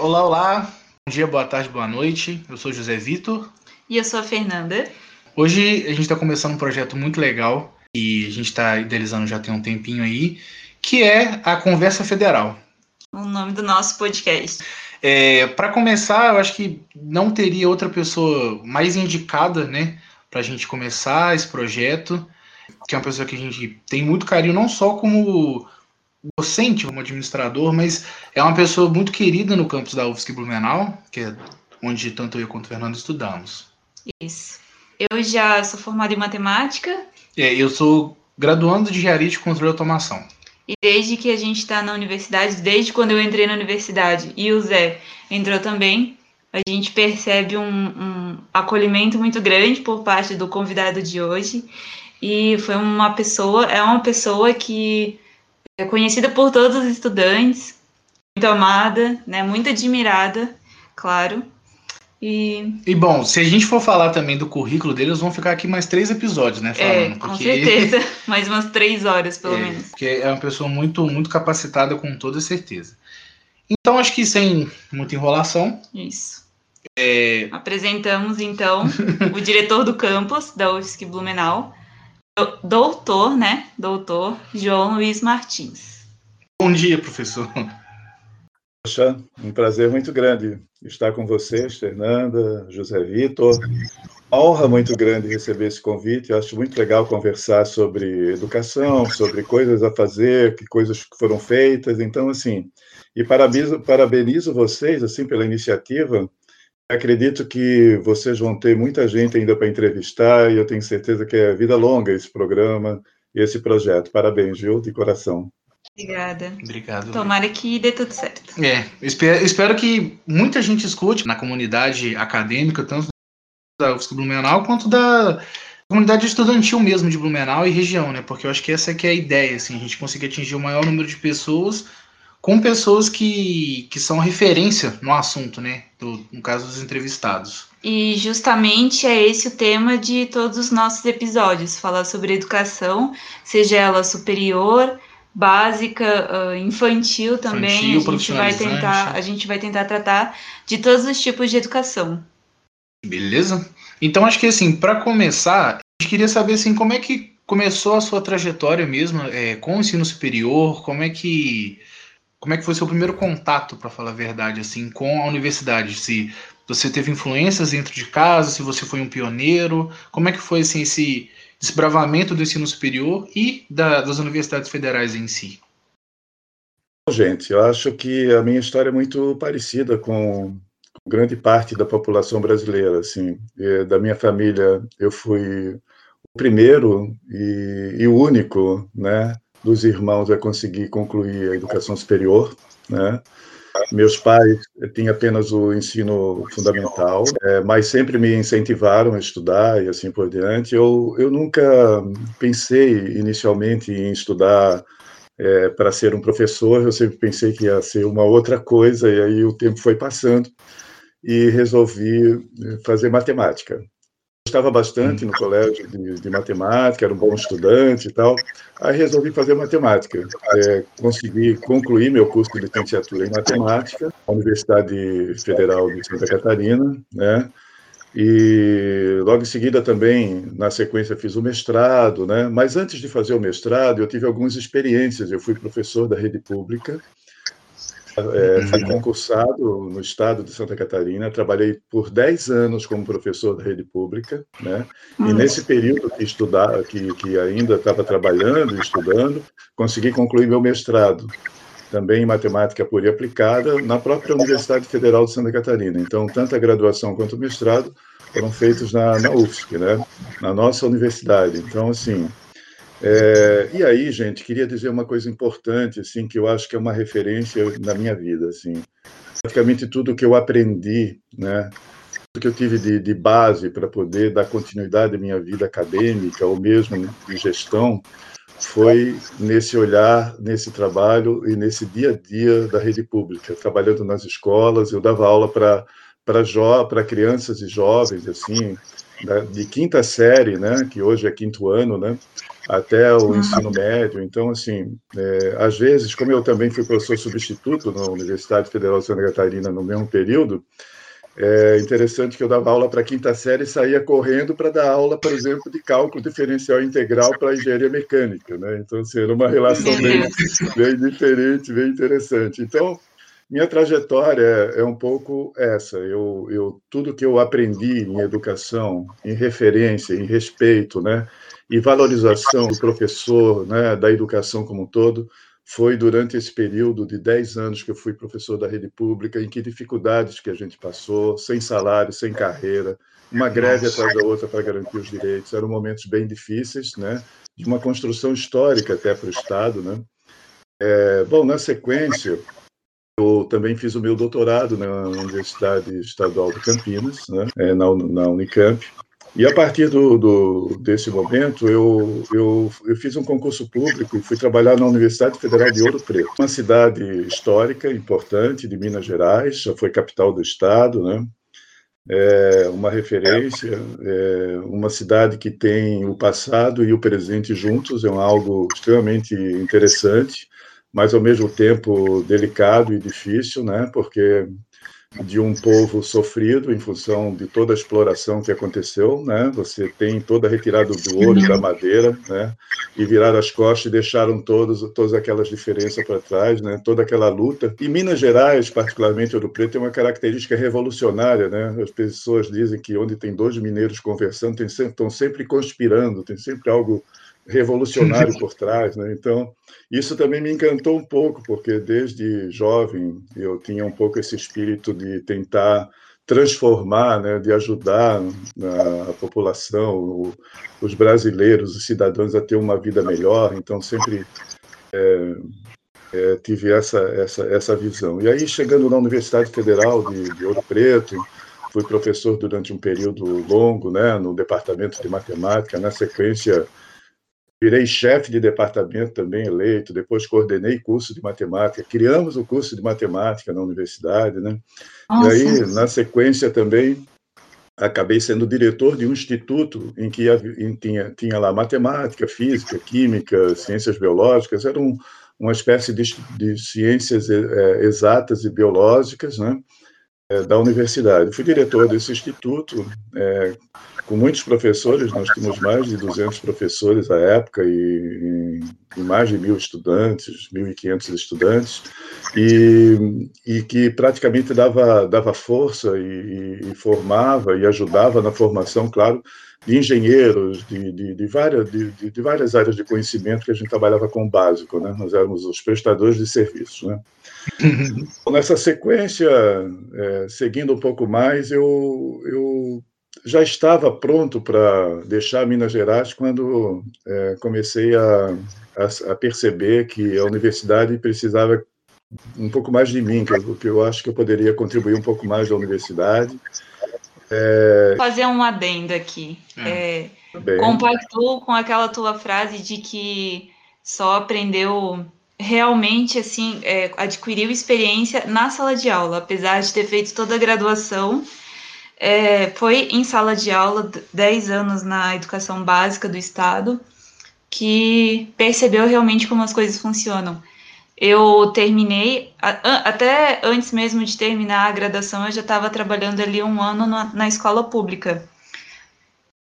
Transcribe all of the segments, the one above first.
Olá, olá. Bom dia, boa tarde, boa noite. Eu sou José Vitor. E eu sou a Fernanda. Hoje a gente está começando um projeto muito legal e a gente está idealizando já tem um tempinho aí, que é a Conversa Federal. O nome do nosso podcast. É, para começar, eu acho que não teria outra pessoa mais indicada, né, para a gente começar esse projeto, que é uma pessoa que a gente tem muito carinho, não só como docente, como administrador, mas é uma pessoa muito querida no campus da UFSC Blumenau, que é onde tanto eu quanto o Fernando estudamos. Isso. Eu já sou formada em matemática. É, eu sou graduando de engenharia de controle e automação. E desde que a gente está na universidade, desde quando eu entrei na universidade e o Zé entrou também, a gente percebe um, um acolhimento muito grande por parte do convidado de hoje. E foi uma pessoa, é uma pessoa que é conhecida por todos os estudantes, muito amada, né, muito admirada, claro. E... e bom, se a gente for falar também do currículo deles, vão ficar aqui mais três episódios, né? Falando, é, com porque... certeza, mais umas três horas, pelo é, menos. Porque é uma pessoa muito, muito capacitada, com toda certeza. Então, acho que sem muita enrolação. Isso. É... Apresentamos, então, o diretor do campus da UFSC Blumenau, doutor, né? Doutor João Luiz Martins. Bom dia, professor. Poxa, um prazer muito grande estar com vocês, Fernanda, José Vitor. Uma honra muito grande receber esse convite. Eu acho muito legal conversar sobre educação, sobre coisas a fazer, que coisas que foram feitas. Então, assim, e parabenizo, parabenizo vocês assim pela iniciativa. Acredito que vocês vão ter muita gente ainda para entrevistar e eu tenho certeza que é vida longa esse programa e esse projeto. Parabéns, viu, de coração. Obrigada. Obrigado. Tomara que dê tudo certo. É, espero, espero que muita gente escute na comunidade acadêmica, tanto da UFSC Blumenau quanto da comunidade estudantil mesmo de Blumenau e região, né? Porque eu acho que essa que é a ideia, assim, a gente conseguir atingir o maior número de pessoas com pessoas que, que são referência no assunto, né? Do, no caso dos entrevistados. E justamente é esse o tema de todos os nossos episódios, falar sobre educação, seja ela superior, básica, uh, infantil também. Infantil, a gente vai tentar, a gente vai tentar tratar de todos os tipos de educação. Beleza? Então acho que assim, para começar, a gente queria saber assim, como é que começou a sua trajetória mesmo é, com o ensino superior, como é que como é que foi seu primeiro contato, para falar a verdade, assim, com a universidade? Se você teve influências dentro de casa, se você foi um pioneiro, como é que foi assim, esse desbravamento do ensino superior e da, das universidades federais em si? Gente, eu acho que a minha história é muito parecida com grande parte da população brasileira. Assim, da minha família, eu fui o primeiro e, e o único, né, dos irmãos a conseguir concluir a educação superior, né? Meus pais tinham apenas o ensino fundamental, é, mas sempre me incentivaram a estudar e assim por diante. Eu, eu nunca pensei inicialmente em estudar é, para ser um professor, eu sempre pensei que ia ser uma outra coisa, e aí o tempo foi passando e resolvi fazer matemática gostava bastante no colégio de, de, matemática, era um bom estudante e tal. Aí resolvi fazer matemática. É, consegui concluir meu curso de licenciatura em matemática na Universidade Federal de Santa Catarina, né? E logo em seguida também, na sequência, fiz o mestrado, né? Mas antes de fazer o mestrado, eu tive algumas experiências. Eu fui professor da rede pública é, fui concursado no estado de Santa Catarina, trabalhei por 10 anos como professor da rede pública, né? E nesse período que estudar, que, que ainda estava trabalhando e estudando, consegui concluir meu mestrado, também em matemática pura e aplicada, na própria Universidade Federal de Santa Catarina. Então, tanto a graduação quanto o mestrado foram feitos na, na UFSC, né? Na nossa universidade. Então, assim, é, e aí, gente, queria dizer uma coisa importante, assim, que eu acho que é uma referência na minha vida, assim. Praticamente tudo que eu aprendi, né, que eu tive de, de base para poder dar continuidade à minha vida acadêmica ou mesmo de gestão, foi nesse olhar, nesse trabalho e nesse dia a dia da rede pública, trabalhando nas escolas, eu dava aula para para crianças e jovens assim, de quinta série, né, que hoje é quinto ano, né, até o ensino médio. Então, assim, é, às vezes, como eu também fui professor substituto na Universidade Federal de Santa Catarina no mesmo período, é interessante que eu dava aula para a quinta série e saía correndo para dar aula, por exemplo, de cálculo diferencial integral para engenharia mecânica. Né? Então, assim, era uma relação bem, bem diferente, bem interessante. Então, minha trajetória é, um pouco essa. Eu, eu, tudo que eu aprendi em educação, em referência, em respeito, né, e valorização do professor, né, da educação como um todo, foi durante esse período de 10 anos que eu fui professor da rede pública, em que dificuldades que a gente passou, sem salário, sem carreira, uma greve atrás da outra para garantir os direitos. Eram momentos bem difíceis, né? de uma construção histórica até para o Estado. Né? É, bom, na sequência, eu também fiz o meu doutorado na Universidade Estadual de Campinas, né? é, na, na Unicamp, e a partir do, do, desse momento, eu, eu, eu, fiz um concurso público e fui trabalhar na Universidade Federal de Ouro Preto, uma cidade histórica importante de Minas Gerais, já foi capital do estado, né? É uma referência, é uma cidade que tem o passado e o presente juntos, é algo extremamente interessante, mas ao mesmo tempo delicado e difícil, né? Porque de um povo sofrido em função de toda a exploração que aconteceu, né? Você tem toda a retirada do ouro da madeira, né? E viraram as costas e deixaram todos, todas aquelas diferenças para trás, né? Toda aquela luta. E Minas Gerais, particularmente Ouro Preto, tem uma característica revolucionária, né? As pessoas dizem que onde tem dois mineiros conversando, tem sempre, estão sempre conspirando, tem sempre algo revolucionário por trás, né? Então, isso também me encantou um pouco, porque desde jovem eu tinha um pouco esse espírito de tentar transformar, né, de ajudar a, população, os brasileiros, os cidadãos a ter uma vida melhor. Então, sempre é, é, tive essa, essa, essa visão. E aí, chegando na Universidade Federal de, de Ouro Preto, fui professor durante um período longo, né, no departamento de matemática. Na sequência, Virei chefe de departamento também eleito, depois coordenei curso de matemática, criamos o curso de matemática na universidade, né? Nossa. E aí, na sequência também, acabei sendo diretor de um instituto em que tinha, tinha lá matemática, física, química, ciências biológicas, era um, uma espécie de, de ciências é, exatas e biológicas, né? É, da universidade. Fui diretor desse instituto, é, com muitos professores, nós tínhamos mais de 200 professores à época e, e mais de mil estudantes, 1.500 estudantes, e, e, que praticamente dava, dava força e, e, formava e ajudava na formação, claro, de engenheiros, de, de, de várias, de, de, várias áreas de conhecimento que a gente trabalhava com o básico, né? nós éramos os prestadores de serviços. Né? Nessa sequência, é, seguindo um pouco mais, eu, eu já estava pronto para deixar Minas Gerais quando é, comecei a, a, a, perceber que a universidade precisava um pouco mais de mim, que eu, que eu acho que eu poderia contribuir um pouco mais da universidade. É... Fazer um adendo aqui. É, é compactuo com aquela tua frase de que só aprendeu realmente assim é, adquiriu experiência na sala de aula, apesar de ter feito toda a graduação. É, foi em sala de aula 10 anos na educação básica do estado que percebeu realmente como as coisas funcionam. Eu terminei, até antes mesmo de terminar a graduação, eu já estava trabalhando ali um ano na, na escola pública,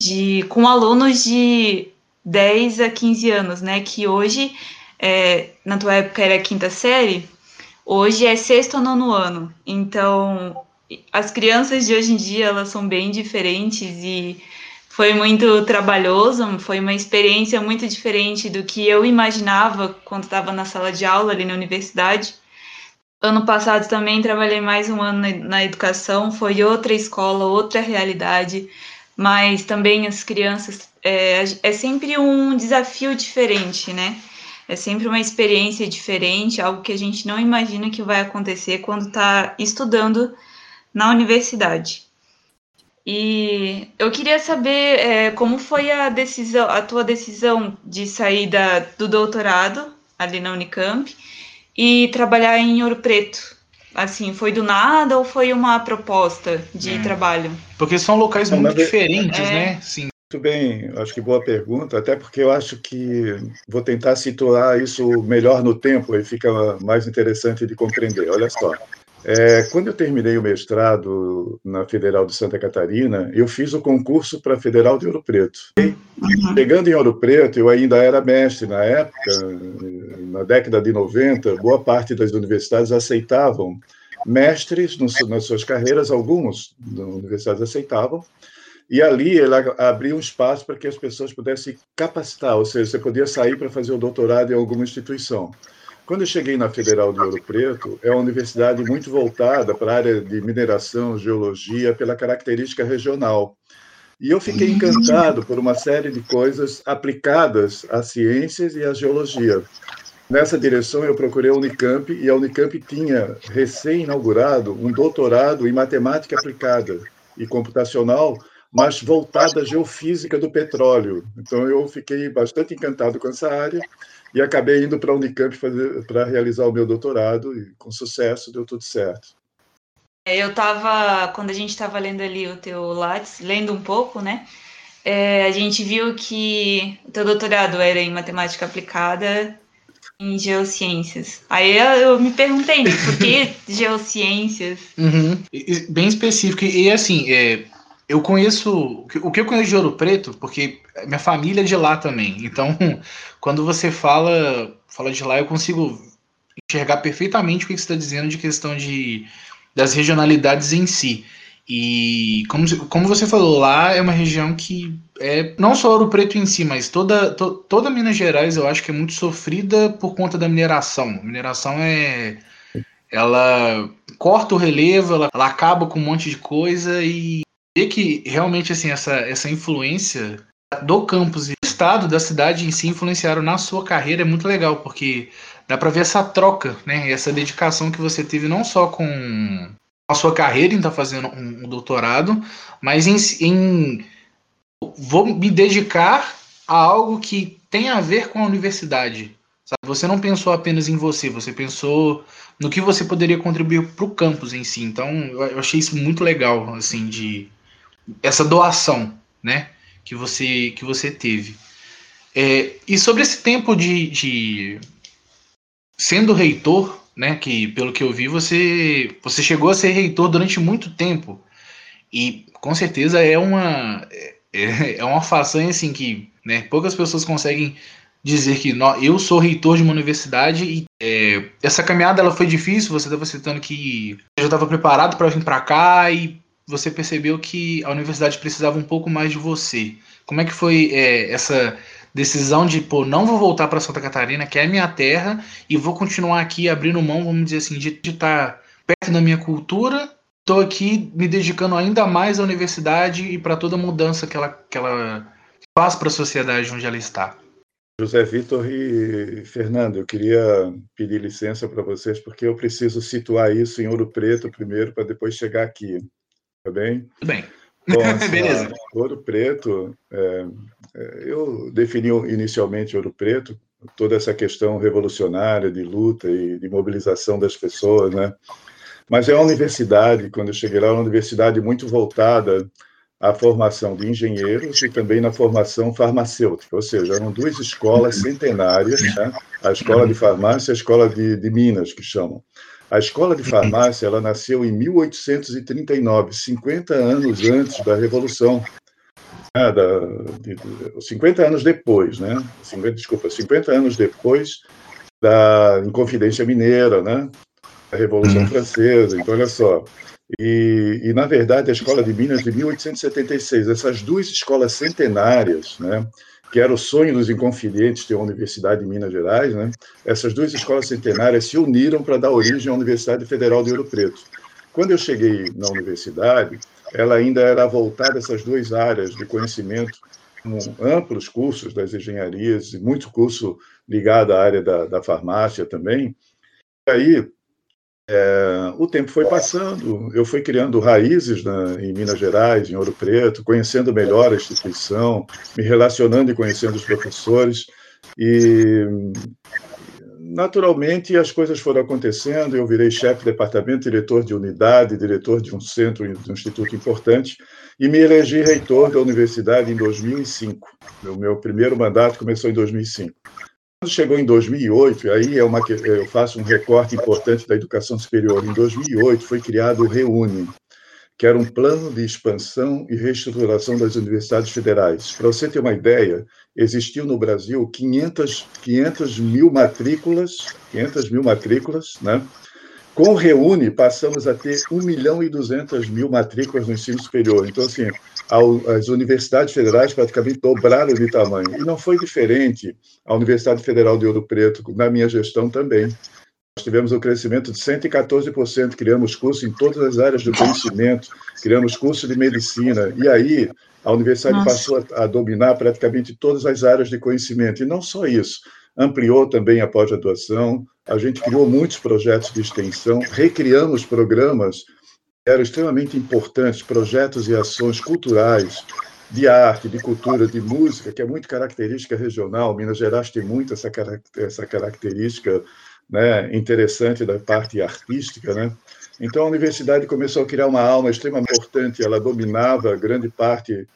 de, com alunos de 10 a 15 anos, né? Que hoje é, na tua época era quinta série, hoje é sexto ou nono ano. Então, as crianças de hoje em dia, elas são bem diferentes e foi muito trabalhoso, foi uma experiência muito diferente do que eu imaginava quando estava na sala de aula ali na universidade. Ano passado também trabalhei mais um ano na, educação, foi outra escola, outra realidade, mas também as crianças é, é sempre um desafio diferente, né? É sempre uma experiência diferente, algo que a gente não imagina que vai acontecer quando está estudando na universidade. E eu queria saber é, como foi a decisão, a tua decisão de sair da, do doutorado ali na Unicamp e trabalhar em Ouro Preto. Assim, foi do nada ou foi uma proposta de é. trabalho? Porque são locais muito diferentes, é. né? Sim, Muito bem, acho que boa pergunta, até porque eu acho que vou tentar situar isso melhor no tempo e fica mais interessante de compreender. Olha só, é, quando eu terminei o mestrado na Federal de Santa Catarina, eu fiz o concurso para a Federal de Ouro Preto. Chegando em Ouro Preto, eu ainda era mestre na época, na década de 90, boa parte das universidades aceitavam mestres nas suas carreiras, algumas universidades aceitavam, e ali ele abria um espaço para que as pessoas pudessem capacitar, ou seja, você podia sair para fazer o doutorado em alguma instituição. Quando eu cheguei na Federal de Ouro Preto, é uma universidade muito voltada para a área de mineração, geologia, pela característica regional. E eu fiquei encantado por uma série de coisas aplicadas às ciências e à geologia. Nessa direção, eu procurei a Unicamp e a Unicamp tinha recém-inaugurado um doutorado em matemática aplicada e computacional mas voltada à geofísica do petróleo. Então, eu fiquei bastante encantado com essa área e acabei indo para a Unicamp para realizar o meu doutorado e, com sucesso, deu tudo certo. É, eu estava, quando a gente estava lendo ali o teu Lattes, lendo um pouco, né? É, a gente viu que o teu doutorado era em matemática aplicada em geociências. Aí eu me perguntei, né, por que geociências? Uhum. Bem específico. E assim, é, eu conheço. O que eu conheço de Ouro Preto, porque minha família é de lá também. Então, quando você fala, fala de lá, eu consigo enxergar perfeitamente o que você está dizendo de questão de, das regionalidades em si. E como, como você falou, lá é uma região que é não só Ouro Preto em si, mas toda, to, toda Minas Gerais eu acho que é muito sofrida por conta da mineração. A mineração é. Ela corta o relevo, ela, ela acaba com um monte de coisa e ver que realmente assim essa, essa influência do campus e do estado da cidade em si influenciaram na sua carreira é muito legal porque dá para ver essa troca, né? Essa dedicação que você teve não só com a sua carreira em estar tá fazendo um, um, doutorado, mas em, em vou me dedicar a algo que tem a ver com a universidade. Sabe? Você não pensou apenas em você, você pensou no que você poderia contribuir para o campus em si. Então, eu achei isso muito legal, assim, de essa doação, né, que você que você teve. É, e sobre esse tempo de, de, sendo reitor, né, que pelo que eu vi você você chegou a ser reitor durante muito tempo e com certeza é uma é, é uma façanha assim que né, poucas pessoas conseguem dizer que não, eu sou reitor de uma universidade e é, essa caminhada ela foi difícil. Você estava citando que eu já estava preparado para vir para cá e você percebeu que a universidade precisava um pouco mais de você. Como é que foi é, essa decisão de, pô, não vou voltar para Santa Catarina, que é minha terra, e vou continuar aqui abrindo mão, vamos dizer assim, de estar perto da minha cultura, estou aqui me dedicando ainda mais à universidade e para toda a mudança que ela, que ela faz para a sociedade onde ela está. José Vitor e Fernando, eu queria pedir licença para vocês, porque eu preciso situar isso em Ouro Preto primeiro, para depois chegar aqui. Tá bem? Tudo bem. Bom, assim, Beleza. Ouro Preto, é, é, eu defini inicialmente Ouro Preto, toda essa questão revolucionária de luta e de mobilização das pessoas, né? Mas é uma universidade, quando eu cheguei lá, uma universidade muito voltada à formação de engenheiros e também na formação farmacêutica, ou seja, eram duas escolas centenárias, né? a escola de farmácia e a escola de, de Minas, que chamam. A escola de farmácia ela nasceu em 1839, 50 anos antes da Revolução. Né, da, de, de, 50 anos depois, né? 50, desculpa, 50 anos depois da Inconfidência Mineira, né? Da Revolução uhum. Francesa. Então, olha só. E, e, na verdade, a Escola de Minas de 1876, essas duas escolas centenárias, né? Que era o sonho dos Inconfidentes ter uma universidade em Minas Gerais, né? essas duas escolas centenárias se uniram para dar origem à Universidade Federal de Ouro Preto. Quando eu cheguei na universidade, ela ainda era voltada a essas duas áreas de conhecimento, com amplos cursos das engenharias e muito curso ligado à área da, da farmácia também. E aí, é, o tempo foi passando, eu fui criando raízes né, em Minas Gerais, em Ouro Preto, conhecendo melhor a instituição, me relacionando e conhecendo os professores. E naturalmente, as coisas foram acontecendo. Eu virei chefe de departamento, diretor de unidade, diretor de um centro, de um instituto importante, e me elegi reitor da universidade em 2005. O meu primeiro mandato começou em 2005. Quando chegou em 2008, aí é uma, eu faço um recorte importante da educação superior. Em 2008 foi criado o Reúne, que era um plano de expansão e reestruturação das universidades federais. Para você ter uma ideia, existiu no Brasil 500, 500 mil matrículas, 500 mil matrículas, né? Com o Reúne, passamos a ter 1 milhão e 200 mil matrículas no ensino superior. Então, assim, as universidades federais praticamente dobraram de tamanho. E não foi diferente a Universidade Federal de Ouro Preto, na minha gestão também. Nós tivemos um crescimento de 114%, criamos cursos em todas as áreas do conhecimento, criamos curso de medicina, e aí a universidade Nossa. passou a, a dominar praticamente todas as áreas de conhecimento. E não só isso, ampliou também a pós-graduação, a gente criou muitos projetos de extensão, recriamos programas que eram extremamente importantes, projetos e ações culturais, de arte, de cultura, de música, que é muito característica regional. Minas Gerais tem muito essa, essa característica né, interessante da parte artística, né? Então a universidade começou a criar uma alma extremamente importante. Ela dominava grande parte,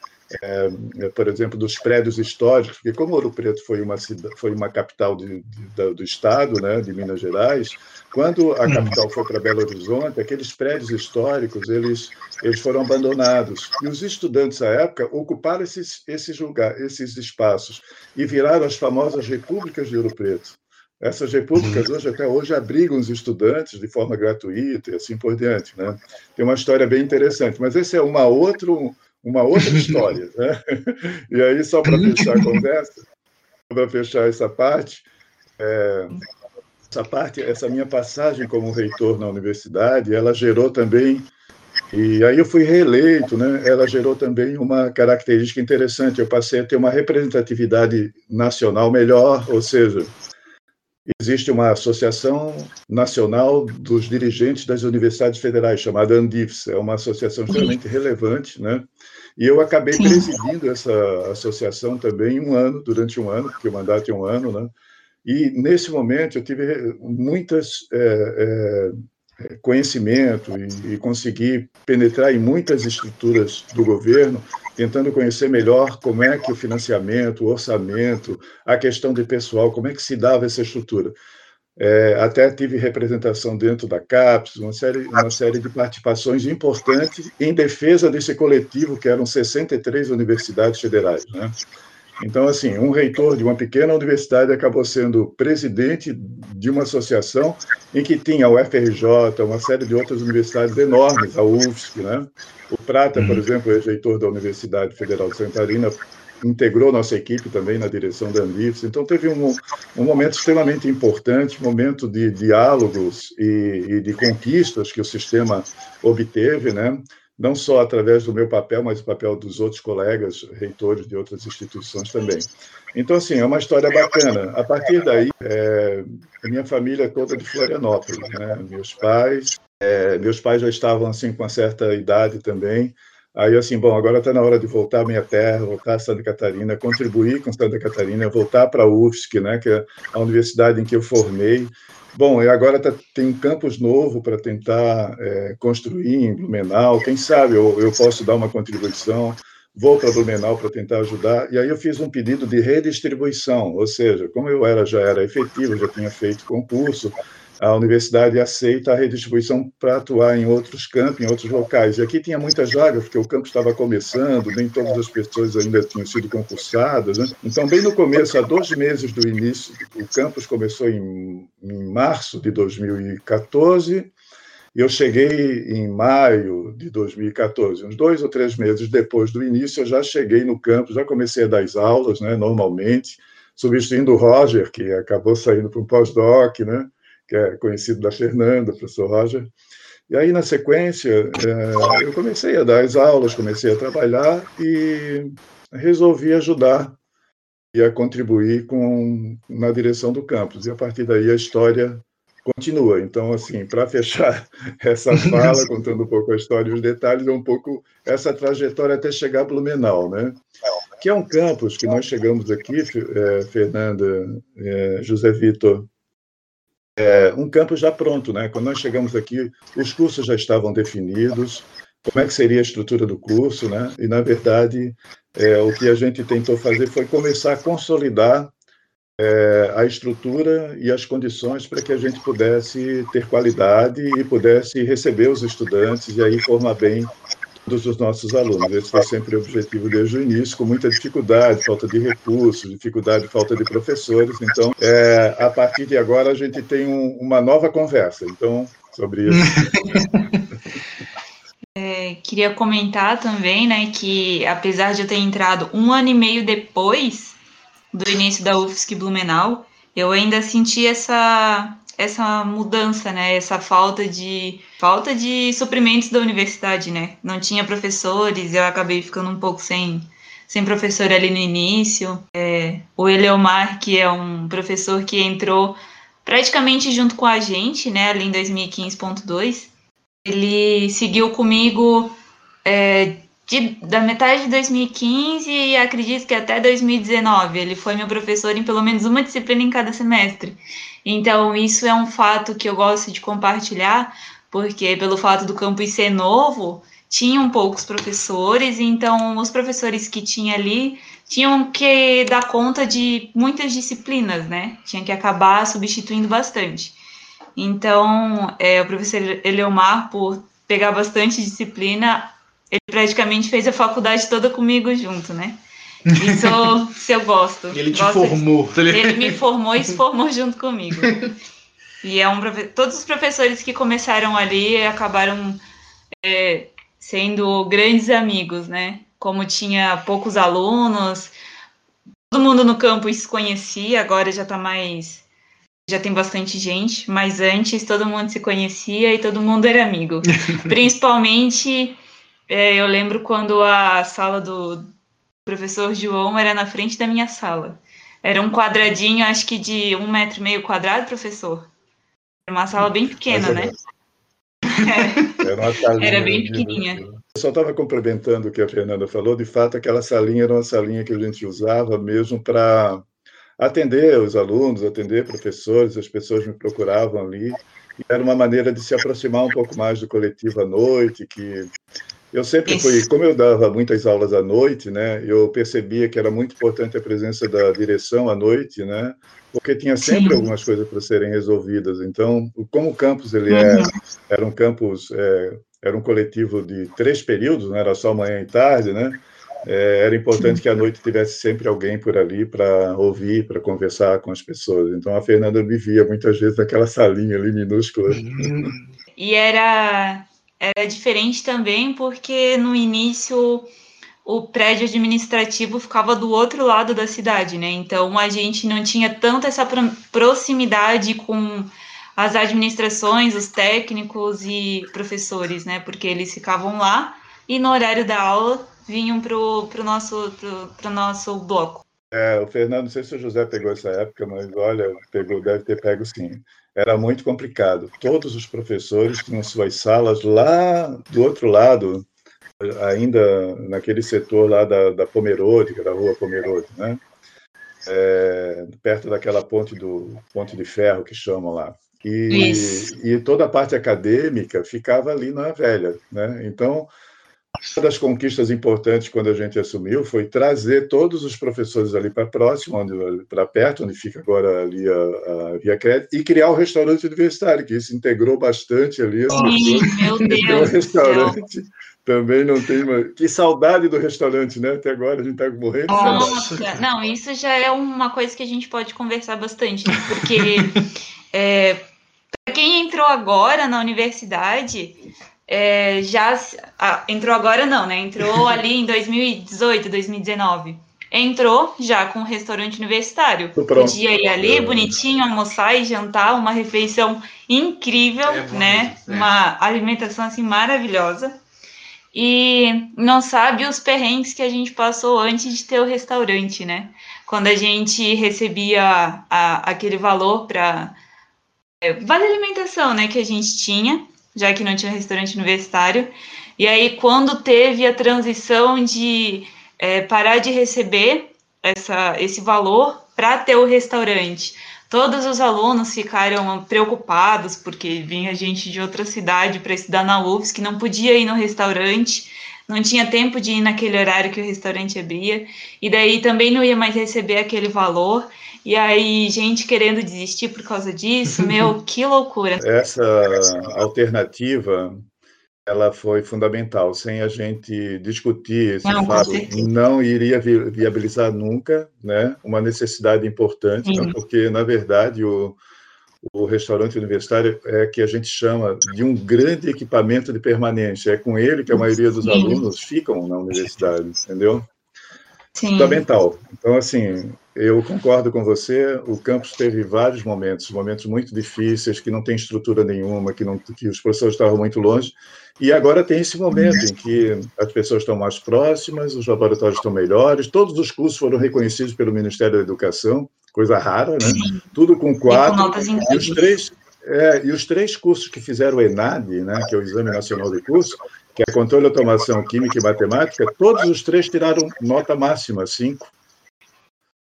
é, por exemplo, dos prédios históricos, porque como Ouro Preto foi uma foi uma capital de, de, do estado, né, de Minas Gerais, quando a capital foi para Belo Horizonte, aqueles prédios históricos eles eles foram abandonados e os estudantes à época ocuparam esses esses lugares, esses espaços e viraram as famosas repúblicas de Ouro Preto. Essas repúblicas uhum. hoje até hoje abrigam os estudantes de forma gratuita e assim por diante, né? Tem uma história bem interessante, mas esse é uma outro uma outra história, né? E aí só para fechar a conversa, para fechar essa parte, é, essa parte, essa minha passagem como reitor na universidade, ela gerou também e aí eu fui reeleito, né? Ela gerou também uma característica interessante. Eu passei a ter uma representatividade nacional melhor, ou seja, existe uma associação nacional dos dirigentes das universidades federais, chamada Andifs, é uma associação extremamente relevante, né? E eu acabei Sim. presidindo essa associação também um ano, durante um ano, porque o mandato é um ano, né? E nesse momento eu tive muitas é, é, conhecimento e, e consegui penetrar em muitas estruturas do governo tentando conhecer melhor como é que o financiamento, o orçamento, a questão de pessoal, como é que se dava essa estrutura. É, até tive representação dentro da CAPES, uma série, uma série de participações importantes em defesa desse coletivo, que eram 63 universidades federais. Né? Então, assim, um reitor de uma pequena universidade acabou sendo presidente de uma associação em que tinha o FRJ, uma série de outras universidades enormes, a UFSC, né? O Prata, por uhum. exemplo, é reitor da Universidade Federal de Santa Catarina, integrou nossa equipe também na direção da Andifes. Então, teve um, um momento extremamente importante, momento de diálogos e, e de conquistas que o sistema obteve, né? Não só através do meu papel, mas o papel dos outros colegas, reitores de outras instituições também. Então, assim, é uma história bacana. A partir daí, é, a minha família é toda de Florianópolis, né? Meus pais, é, meus pais já estavam assim com uma certa idade também. Aí, assim, bom, agora está na hora de voltar à minha terra, voltar a Santa Catarina, contribuir com Santa Catarina, voltar para a UFSC, né, que é a universidade em que eu formei, Bom, e agora tá, tem um campus novo para tentar é, construir em Blumenau. Quem sabe eu, eu posso dar uma contribuição. Vou para Blumenau para tentar ajudar. E aí eu fiz um pedido de redistribuição, ou seja, como eu era já era efetivo, já tinha feito concurso, a universidade aceita a redistribuição para atuar em outros campos, em outros locais. E aqui tinha muitas vagas, porque o campo estava começando, nem todas as pessoas ainda tinham sido concursadas. Né? Então, bem no começo, há dois meses do início, o campus começou em, em março de 2014, eu cheguei em maio de 2014, uns dois ou três meses depois do início, eu já cheguei no campus, já comecei a dar as aulas, né, normalmente, substituindo o Roger, que acabou saindo para um pós-doc, né? Que é conhecido da Fernanda, professor Roger. E aí, na sequência, é, eu comecei a dar as aulas, comecei a trabalhar e resolvi ajudar e a contribuir com, na direção do campus. E a partir daí a história continua. Então, assim, para fechar essa fala, contando um pouco a história e os detalhes, é um pouco essa trajetória até chegar a Blumenau, né? Que é um campus que nós chegamos aqui, é, Fernanda, é, José Vitor, é, um campus já pronto, né? Quando nós chegamos aqui, os cursos já estavam definidos, como é que seria a estrutura do curso, né? E na verdade, é, o que a gente tentou fazer foi começar a consolidar é, a estrutura e as condições para que a gente pudesse ter qualidade e pudesse receber os estudantes e aí formar bem todos os nossos alunos. Esse foi sempre o objetivo desde o início, com muita dificuldade, falta de recursos, dificuldade, falta de professores. Então, é, a partir de agora, a gente tem um, uma nova conversa. Então, sobre isso. É, queria comentar também, né, que apesar de eu ter entrado um ano e meio depois do início da UFSC Blumenau, eu ainda senti essa essa mudança, né? Essa falta de falta de suprimentos da universidade, né? Não tinha professores, eu acabei ficando um pouco sem sem professor ali no início. É, o Eleomar, que é um professor que entrou praticamente junto com a gente, né? Ali em 2015.2, ele seguiu comigo é, de, da metade de 2015 e acredito que até 2019. Ele foi meu professor em pelo menos uma disciplina em cada semestre. Então, isso é um fato que eu gosto de compartilhar, porque pelo fato do campus ser novo, tinham poucos professores, então os professores que tinha ali tinham que dar conta de muitas disciplinas, né? Tinha que acabar substituindo bastante. Então, é, o professor Eleomar, por pegar bastante disciplina, ele praticamente fez a faculdade toda comigo junto, né? Isso, se eu gosto. Ele te gosto formou. De... Ele me formou e se formou junto comigo. E é um todos os professores que começaram ali acabaram é, sendo grandes amigos, né? Como tinha poucos alunos, todo mundo no campus se conhecia, agora já está mais já tem bastante gente, mas antes todo mundo se conhecia e todo mundo era amigo. Principalmente, é, eu lembro quando a sala do professor João era na frente da minha sala. Era um quadradinho, acho que de um metro e meio quadrado, professor. Era uma sala bem pequena, né? É. Era, uma era bem pequenininha. Eu só estava complementando o que a Fernanda falou. De fato, aquela salinha era uma salinha que a gente usava mesmo para atender os alunos, atender professores, as pessoas me procuravam ali. E era uma maneira de se aproximar um pouco mais do coletivo à noite, que eu sempre fui, como eu dava muitas aulas à noite, né, eu percebia que era muito importante a presença da direção à noite, né, porque tinha sempre Sim. algumas coisas para serem resolvidas. Então, como o campus ele é, uhum. era um campus, é, era um coletivo de três períodos, não né, era só manhã e tarde, né, é, era importante que à noite tivesse sempre alguém por ali para ouvir, para conversar com as pessoas. Então a Fernanda me via muitas vezes naquela salinha ali minúscula. E era, era diferente também porque no início o prédio administrativo ficava do outro lado da cidade, né? Então a gente não tinha tanto essa proximidade com as administrações, os técnicos e professores, né? Porque eles ficavam lá e no horário da aula vinham para o nosso, pro, pro nosso bloco. É, o Fernando, não sei se o José pegou essa época, mas olha, pegou, deve ter pego sim. Era muito complicado. Todos os professores tinham suas salas lá do outro lado, ainda naquele setor lá da, da Pomerode, que era a rua Pomerode, né? É, perto daquela ponte do ponte de ferro que chamam lá. E, e toda a parte acadêmica ficava ali na velha, né? Então, uma das conquistas importantes quando a gente assumiu foi trazer todos os professores ali para próximo, para perto, onde fica agora ali a, a Via Crédito, e criar o restaurante universitário, que isso integrou bastante ali. Sim, meu Deus. O restaurante também não tem. Uma... Que saudade do restaurante, né? Até agora a gente está morrendo. Nossa, não, isso já é uma coisa que a gente pode conversar bastante, né? porque é, para quem entrou agora na universidade, é, já ah, entrou agora não, né? Entrou ali em 2018, 2019. Entrou já com o restaurante universitário. Podia ir ali, é. bonitinho, almoçar e jantar, uma refeição incrível, é né? É. Uma alimentação assim maravilhosa. E não sabe os perrengues que a gente passou antes de ter o restaurante, né? Quando a gente recebia a, aquele valor para é, vale alimentação, né, que a gente tinha já que não tinha restaurante universitário. E aí, quando teve a transição de é, parar de receber essa, esse valor para ter o restaurante, Todos os alunos ficaram preocupados porque vinha gente de outra cidade para estudar na UFS que não podia ir no restaurante, não tinha tempo de ir naquele horário que o restaurante abria, e daí também não ia mais receber aquele valor. E aí, gente querendo desistir por causa disso, meu, que loucura. Essa alternativa ela foi fundamental. Sem a gente discutir esse não, fato, não iria viabilizar nunca né, uma necessidade importante, né, porque, na verdade, o, o restaurante universitário é que a gente chama de um grande equipamento de permanência. É com ele que a maioria dos Sim. alunos ficam na universidade, entendeu? Sim. Fundamental. Então, assim, eu concordo com você. O campus teve vários momentos, momentos muito difíceis, que não tem estrutura nenhuma, que, não, que os professores estavam muito longe. E agora tem esse momento em que as pessoas estão mais próximas, os laboratórios estão melhores, todos os cursos foram reconhecidos pelo Ministério da Educação, coisa rara, né? Sim. Tudo com quatro. E, os três, é, e os três cursos que fizeram o ENAD, né, que é o Exame Nacional de Curso, que é Controle, Automação, Química e Matemática, todos os três tiraram nota máxima, cinco.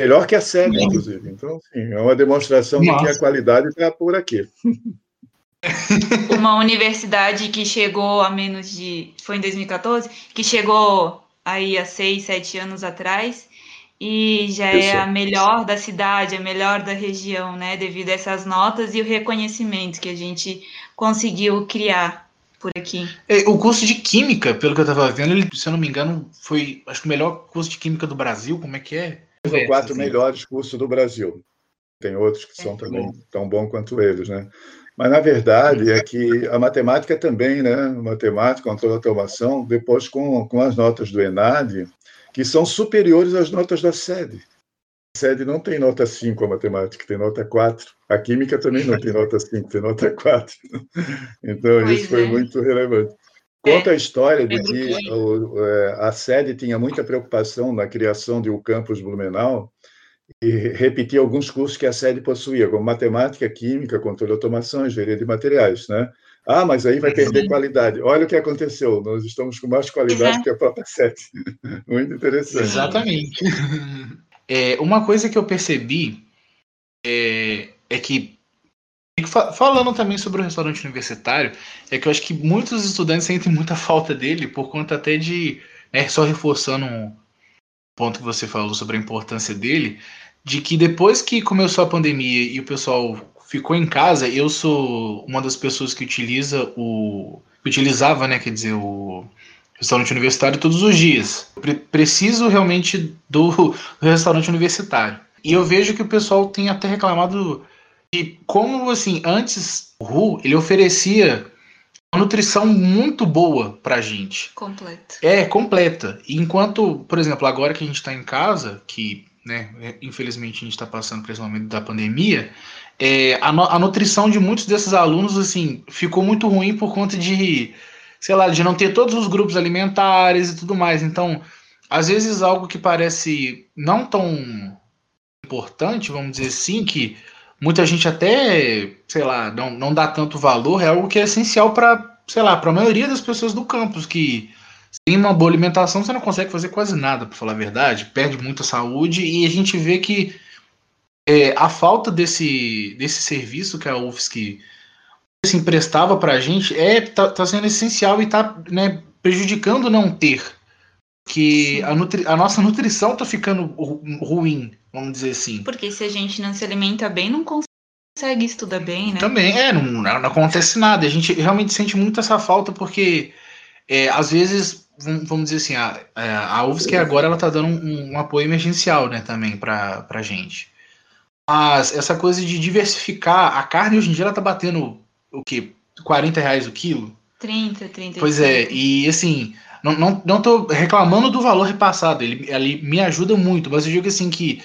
Melhor que a SEB, inclusive. Então, sim, é uma demonstração Nossa. de que a qualidade está por aqui. uma universidade que chegou a menos de. Foi em 2014? Que chegou aí há seis, sete anos atrás e já Isso. é a melhor da cidade, a melhor da região, né? Devido a essas notas e o reconhecimento que a gente conseguiu criar por aqui. É, o curso de Química, pelo que eu estava vendo, ele, se eu não me engano, foi acho que o melhor curso de Química do Brasil. Como é que é? Os quatro assim. melhores cursos do Brasil. Tem outros que são é. também tão bons quanto eles, né? Mas, na verdade, é que a matemática também, né? Matemática, controle de automação, depois com, com as notas do ENAD, que são superiores às notas da sede. A sede não tem nota 5 a matemática, tem nota 4. A química também não tem nota 5, tem nota 4. Então, pois isso foi é. muito relevante. Conta a história de que é, a sede tinha muita preocupação na criação de um campus Blumenau, e repetir alguns cursos que a sede possuía, como matemática, química, controle de automação, engenharia de materiais, né? Ah, mas aí vai perder qualidade. Olha o que aconteceu, nós estamos com mais qualidade uhum. que a própria sede. Muito interessante. Exatamente. É, uma coisa que eu percebi é, é que, falando também sobre o restaurante universitário, é que eu acho que muitos estudantes sentem muita falta dele por conta até de, né, só reforçando um ponto que você falou sobre a importância dele, de que depois que começou a pandemia e o pessoal ficou em casa, eu sou uma das pessoas que utiliza o utilizava, né, quer dizer, o restaurante universitário todos os dias. Pre preciso realmente do, do, restaurante universitário. E eu vejo que o pessoal tem até reclamado de como assim, antes o RU, ele oferecia uma nutrição muito boa pra gente. Completa. É, completa. enquanto, por exemplo, agora que a gente está em casa, que né, infelizmente a gente está passando por esse momento da pandemia, é, a, a, nutrição de muitos desses alunos assim ficou muito ruim por conta de, sei lá, de não ter todos os grupos alimentares e tudo mais. Então, às vezes algo que parece não tão importante, vamos dizer assim, que muita gente até, sei lá, não, não dá tanto valor, é algo que é essencial para, sei lá, para a maioria das pessoas do campus que sem uma boa alimentação, você não consegue fazer quase nada, para falar a verdade. Perde muita saúde e a gente vê que é, a falta desse, desse serviço que a UFSC assim, prestava para a gente é tá, tá, sendo essencial e está né, prejudicando não ter. Que a, nutri a, nossa nutrição está ficando ruim, vamos dizer assim. Porque se a gente não se alimenta bem, não consegue estudar bem, né? Também, é, não, não acontece nada. A gente realmente sente muito essa falta porque é, às vezes vamos dizer assim, a, é, a UFSC agora ela tá dando um, um apoio emergencial, né, também para a gente. Mas essa coisa de diversificar, a carne hoje em dia ela tá batendo o quê? 40 reais o quilo? 30, 30. Pois é, e assim, não, não, não tô reclamando do valor repassado, ele, ele me ajuda muito, mas eu digo assim que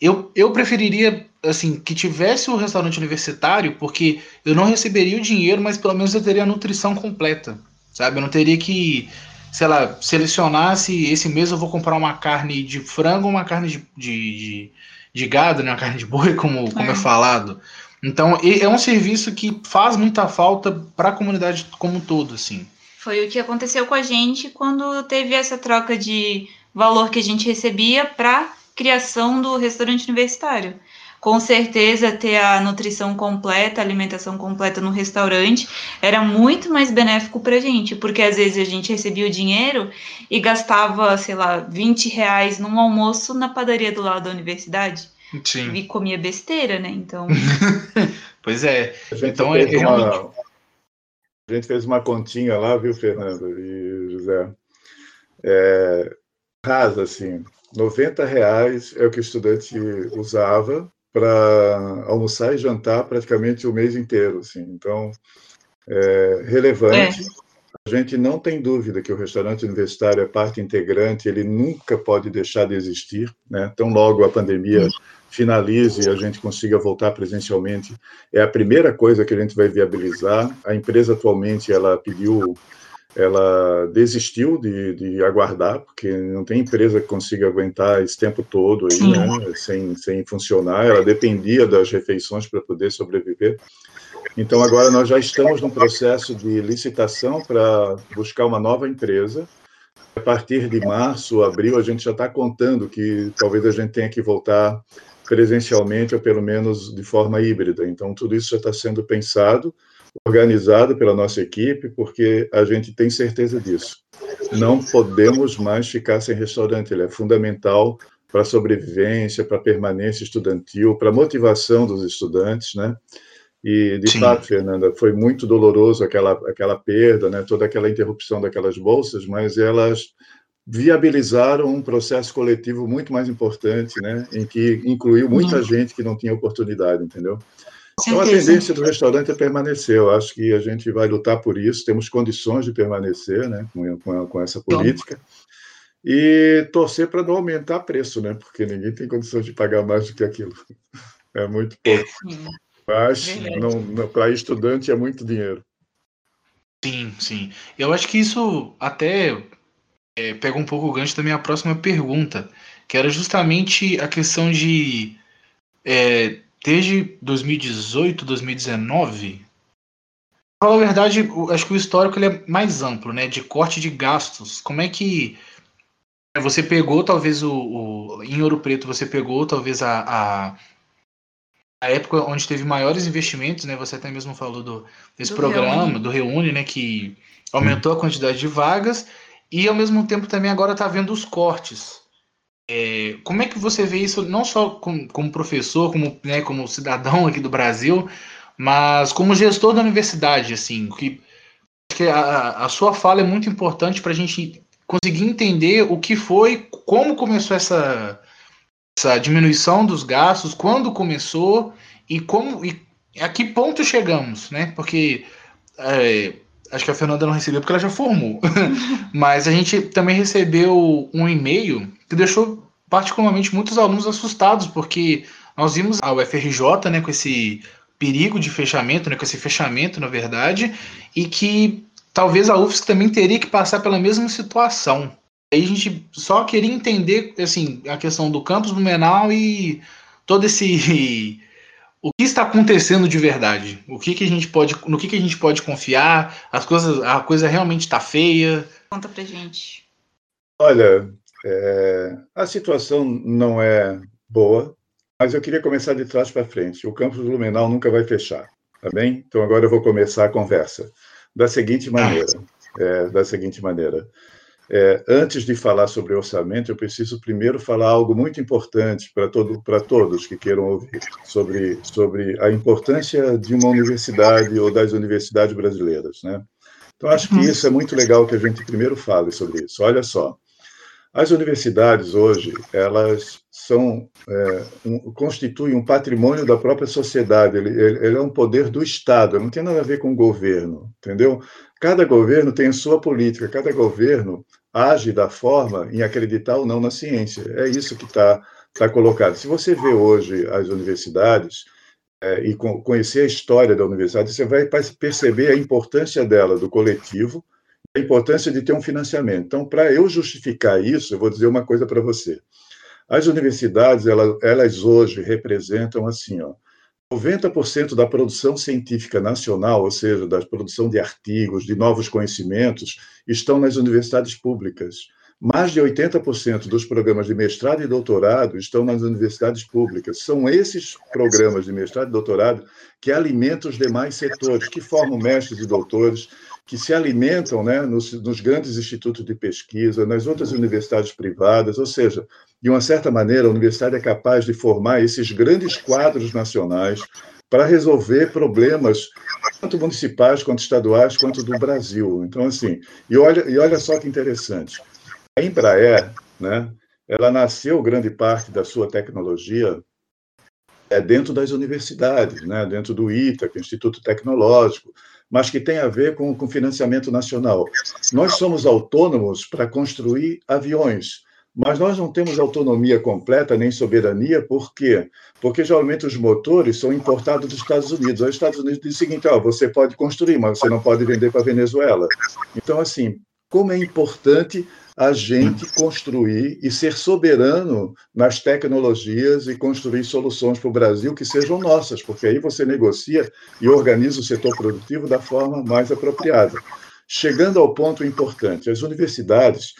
eu, eu preferiria assim que tivesse o restaurante universitário, porque eu não receberia o dinheiro, mas pelo menos eu teria a nutrição completa, sabe? Eu não teria que sei lá, selecionasse esse mês eu vou comprar uma carne de frango ou uma carne de, de, de, de, gado, né? Uma carne de boi, como, como é. é falado. Então, é um serviço que faz muita falta para a comunidade como um todo, assim. Foi o que aconteceu com a gente quando teve essa troca de valor que a gente recebia para criação do restaurante universitário. com certeza ter a nutrição completa, a alimentação completa no restaurante era muito mais benéfico para a gente, porque às vezes a gente recebia o dinheiro e gastava, sei lá, 20 reais num almoço na padaria do lado da universidade. Sim. E comia besteira, né? Então. pois é. Então é realmente. A gente fez uma continha lá, viu, Fernando e José? É, casa, assim, 90 reais é o que o estudante usava para almoçar e jantar praticamente o mês inteiro, assim. Então, é relevante. É. A gente não tem dúvida que o restaurante universitário é parte integrante, ele nunca pode deixar de existir, né? Tão logo a pandemia finalize e a gente consiga voltar presencialmente, é a primeira coisa que a gente vai viabilizar. A empresa atualmente ela pediu, ela desistiu de, de aguardar, porque não tem empresa que consiga aguentar esse tempo todo aí, né, sem, sem funcionar. Ela dependia das refeições para poder sobreviver. Então agora nós já estamos num processo de licitação para buscar uma nova empresa. A partir de março, abril, a gente já está contando que talvez a gente tenha que voltar presencialmente ou pelo menos de forma híbrida. Então, tudo isso já está sendo pensado, organizado pela nossa equipe, porque a gente tem certeza disso. Não podemos mais ficar sem restaurante, ele é fundamental para a sobrevivência, para a permanência estudantil, para a motivação dos estudantes, né? E, de Sim. fato, Fernanda, foi muito doloroso aquela, aquela perda, né? toda aquela interrupção daquelas bolsas, mas elas viabilizaram um processo coletivo muito mais importante, né, em que incluiu muita gente que não tinha oportunidade, entendeu? Então, a tendência do restaurante é permanecer. Eu acho que a gente vai lutar por isso. Temos condições de permanecer, né, com, com, com essa política. E torcer para não aumentar preço, né, porque ninguém tem condições de pagar mais do que aquilo. É muito pouco. Mas para estudante é muito dinheiro. Sim, sim. Eu acho que isso até é, pega um pouco o gancho da minha próxima pergunta, que era justamente a questão de é, desde 2018, 2019. Pra falar a verdade, acho que o histórico ele é mais amplo, né? De corte de gastos. Como é que você pegou talvez o, o em Ouro Preto você pegou talvez a, a, a, época onde teve maiores investimentos, né? Você até mesmo falou do, desse do programa, Reúne. do Reúne, né? Que aumentou a quantidade de vagas e ao mesmo tempo também agora está vendo os cortes. É, como é que você vê isso, não só como, como professor, como, né, como cidadão aqui do Brasil, mas como gestor da universidade, assim, que, que a, a sua fala é muito importante para a gente conseguir entender o que foi, como começou essa, essa diminuição dos gastos, quando começou e como e a que ponto chegamos, né? Porque é, acho que a Fernanda não recebeu porque ela já formou. Mas a gente também recebeu um e-mail que deixou particularmente muitos alunos assustados, porque nós vimos a UFRJ né, com esse perigo de fechamento, né, com esse fechamento, na verdade, e que talvez a UFSC também teria que passar pela mesma situação. Aí a gente só queria entender assim, a questão do campus Blumenau e todo esse o que está acontecendo de verdade? O que, que a gente pode, no que, que a gente pode confiar? As coisas, a coisa realmente está feia? Conta pra gente. Olha, é, a situação não é boa, mas eu queria começar de trás para frente. O campus Blumenau nunca vai fechar, tá bem? Então agora eu vou começar a conversa da seguinte maneira, é, da seguinte maneira. É, antes de falar sobre orçamento, eu preciso primeiro falar algo muito importante para todo, todos que queiram ouvir, sobre, sobre a importância de uma universidade ou das universidades brasileiras. Né? Então, acho que uhum. isso é muito legal que a gente primeiro fale sobre isso. Olha só, as universidades hoje, elas são, é, um, constituem um patrimônio da própria sociedade, ele, ele, ele, é um poder do Estado, não tem nada a ver com o governo, entendeu? Cada governo tem sua política, cada governo age da forma em acreditar ou não na ciência. É isso que está tá colocado. Se você vê hoje as universidades é, e conhecer a história da universidade, você vai perceber a importância dela, do coletivo, a importância de ter um financiamento. Então, para eu justificar isso, eu vou dizer uma coisa para você. As universidades, elas, elas hoje representam assim, ó, 90% da produção científica nacional, ou seja, da produção de artigos, de novos conhecimentos, estão nas universidades públicas. mais de 80% dos programas de mestrado e doutorado estão nas universidades públicas. São esses programas de mestrado e doutorado que alimentam os demais setores, que formam mestres e doutores, que se alimentam né, nos, nos, grandes institutos de pesquisa, nas outras universidades privadas, ou seja, de uma certa maneira, a universidade é capaz de formar esses grandes quadros nacionais para resolver problemas tanto municipais, quanto estaduais, quanto do Brasil. Então, assim, e olha, e olha só que interessante, a Embraer, né, ela nasceu grande parte da sua tecnologia é dentro das universidades, né, dentro do ITA, que é o Instituto Tecnológico, mas que tem a ver com, com financiamento nacional. Nós somos autônomos para construir aviões, mas nós não temos autonomia completa nem soberania, por quê? Porque geralmente os motores são importados dos Estados Unidos. Os Estados Unidos dizem o seguinte: você pode construir, mas você não pode vender para a Venezuela. Então, assim, como é importante a gente construir e ser soberano nas tecnologias e construir soluções para o Brasil que sejam nossas, porque aí você negocia e organiza o setor produtivo da forma mais apropriada. Chegando ao ponto importante, as universidades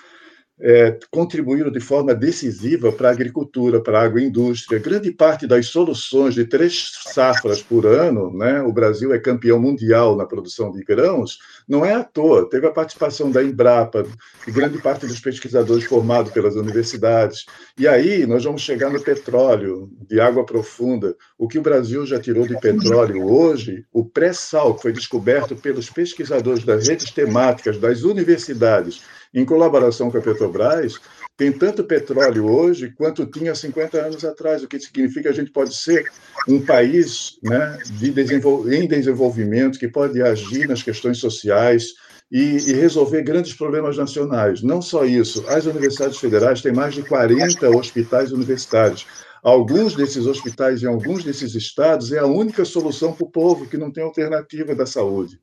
é, contribuíram de forma decisiva para a agricultura, para a agroindústria. Grande parte das soluções de três safras por ano, né, o Brasil é campeão mundial na produção de grãos, não é à toa. Teve a participação da Embrapa e grande parte dos pesquisadores formados pelas universidades. E aí nós vamos chegar no petróleo, de água profunda. O que o Brasil já tirou de petróleo hoje, o pré-sal que foi descoberto pelos pesquisadores das redes temáticas das universidades em colaboração com a Petrobras, tem tanto petróleo hoje quanto tinha 50 anos atrás, o que significa que a gente pode ser um país né, de desenvol em desenvolvimento que pode agir nas questões sociais e, e, resolver grandes problemas nacionais. Não só isso, as universidades federais têm mais de 40 hospitais universitários. Alguns desses hospitais em alguns desses estados é a única solução para o povo que não tem alternativa da saúde.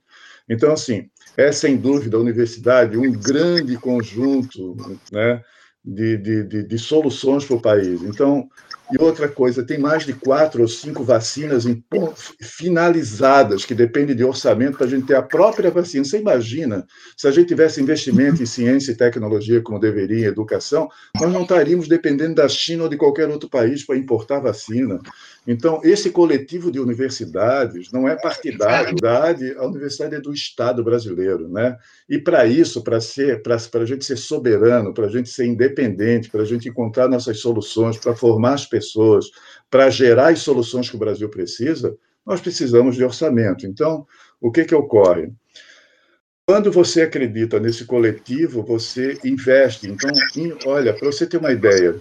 Então, assim, é sem dúvida a universidade um grande conjunto né, de, de, de, de soluções para o país. Então, e outra coisa, tem mais de quatro ou cinco vacinas em, finalizadas, que dependem de orçamento para a gente ter a própria vacina. Você imagina, se a gente tivesse investimento em ciência e tecnologia como deveria, em educação, nós não estaríamos dependendo da China ou de qualquer outro país para importar vacina. Então, esse coletivo de universidades não é partidário, a universidade é do Estado brasileiro, né? E para isso, para ser, para a gente ser soberano, para a gente ser independente, para a gente encontrar nossas soluções, para formar as pessoas, para gerar as soluções que o Brasil precisa, nós precisamos de orçamento. Então, o que que ocorre? Quando você acredita nesse coletivo, você investe. Então, olha, para você ter uma ideia,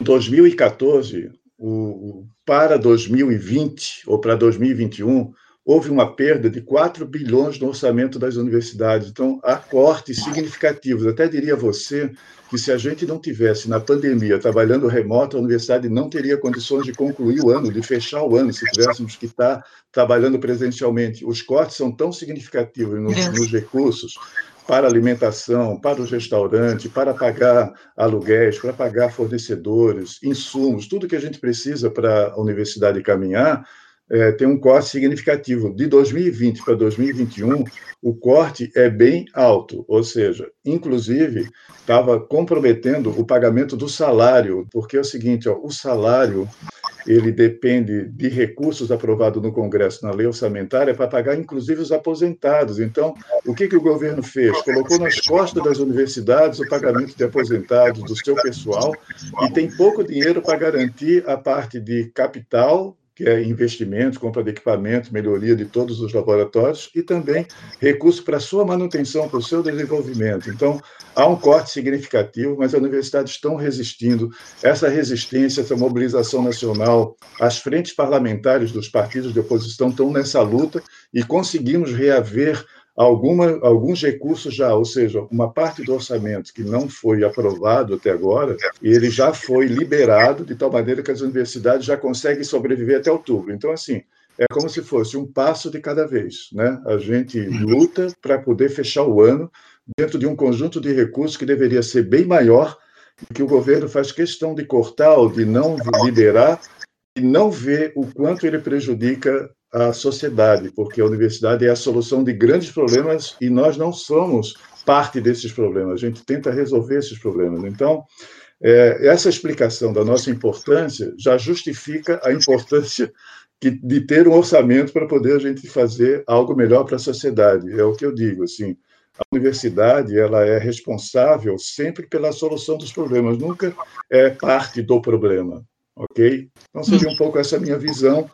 em 2014, o, para 2020 ou para 2021, houve uma perda de 4 bilhões no orçamento das universidades. Então, há cortes significativos. Até diria você que se a gente não tivesse na pandemia trabalhando remoto, a universidade não teria condições de concluir o ano, de fechar o ano, se tivéssemos que estar trabalhando presencialmente. Os cortes são tão significativos nos, nos recursos para alimentação, para os restaurantes, para pagar aluguéis, para pagar fornecedores, insumos, tudo que a gente precisa para a universidade caminhar, é, tem um corte significativo. De 2020 para 2021, o corte é bem alto, ou seja, inclusive estava comprometendo o pagamento do salário, porque é o seguinte, ó, o salário ele depende de recursos aprovados no Congresso na lei orçamentária para pagar, inclusive, os aposentados. Então, o que, que o governo fez? Colocou nas costas das universidades o pagamento de aposentados do seu pessoal e tem pouco dinheiro para garantir a parte de capital que é investimento, compra de equipamento, melhoria de todos os laboratórios e também recursos para sua manutenção, para o seu desenvolvimento. Então, há um corte significativo, mas as universidades estão resistindo. Essa resistência, essa mobilização nacional, as frentes parlamentares dos partidos de oposição estão nessa luta e conseguimos reaver alguma, alguns recursos já, ou seja, uma parte do orçamento que não foi aprovado até agora, ele já foi liberado de tal maneira que as universidades já conseguem sobreviver até outubro. Então, assim, é como se fosse um passo de cada vez, né? A gente luta para poder fechar o ano dentro de um conjunto de recursos que deveria ser bem maior, que o governo faz questão de cortar ou de não liberar e não vê o quanto ele prejudica a sociedade, porque a universidade é a solução de grandes problemas e nós não somos parte desses problemas, a gente tenta resolver esses problemas. Então, é, essa explicação da nossa importância já justifica a importância de ter um orçamento para poder a gente fazer algo melhor para a sociedade. É o que eu digo, assim, a universidade ela é responsável sempre pela solução dos problemas, nunca é parte do problema, ok? Então seria um pouco essa minha visão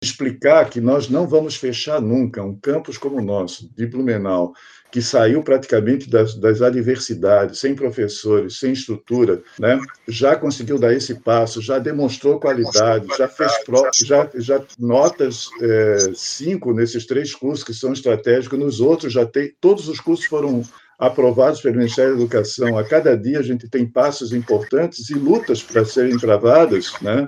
explicar que nós não vamos fechar nunca um campus como o nosso, de Blumenau, que saiu praticamente das, das adversidades, sem professores, sem estrutura, né? já conseguiu dar esse passo, já demonstrou qualidade, já fez pro, já, já notas é, cinco nesses três cursos que são estratégicos, nos outros já tem, todos os cursos foram aprovados pelo Ministério da Educação. A cada dia a gente tem passos importantes e lutas para serem travadas, né?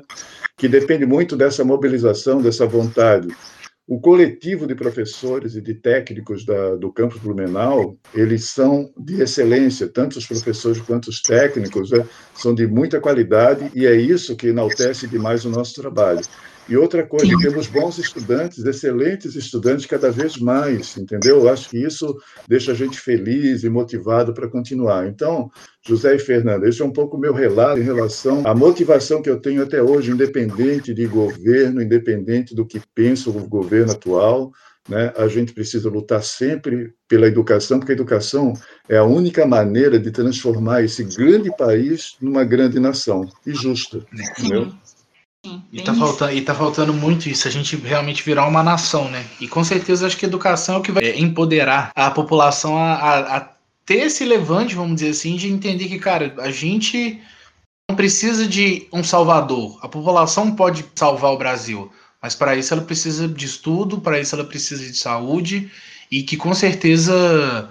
Que depende muito dessa mobilização, dessa vontade. O coletivo de professores e de técnicos da, do campus Blumenau, eles são de excelência, tanto os professores quanto os técnicos, né, são de muita qualidade e é isso que enaltece demais o nosso trabalho. E outra coisa, temos bons estudantes, excelentes estudantes cada vez mais, entendeu? Eu acho que isso deixa a gente feliz e motivado para continuar. Então, José e Fernanda, esse é um pouco o meu relato em relação à motivação que eu tenho até hoje, independente de governo, independente do que pensa o governo atual, né? A gente precisa lutar sempre pela educação, porque a educação é a única maneira de transformar esse grande país numa grande nação e justa, entendeu? E tá, faltando, e tá faltando muito isso, a gente realmente virar uma nação, né? E com certeza acho que a educação é o que vai empoderar a população a, a, a ter esse levante, vamos dizer assim, de entender que, cara, a gente não precisa de um salvador. A população pode salvar o Brasil, mas para isso ela precisa de estudo, para isso ela precisa de saúde e que com certeza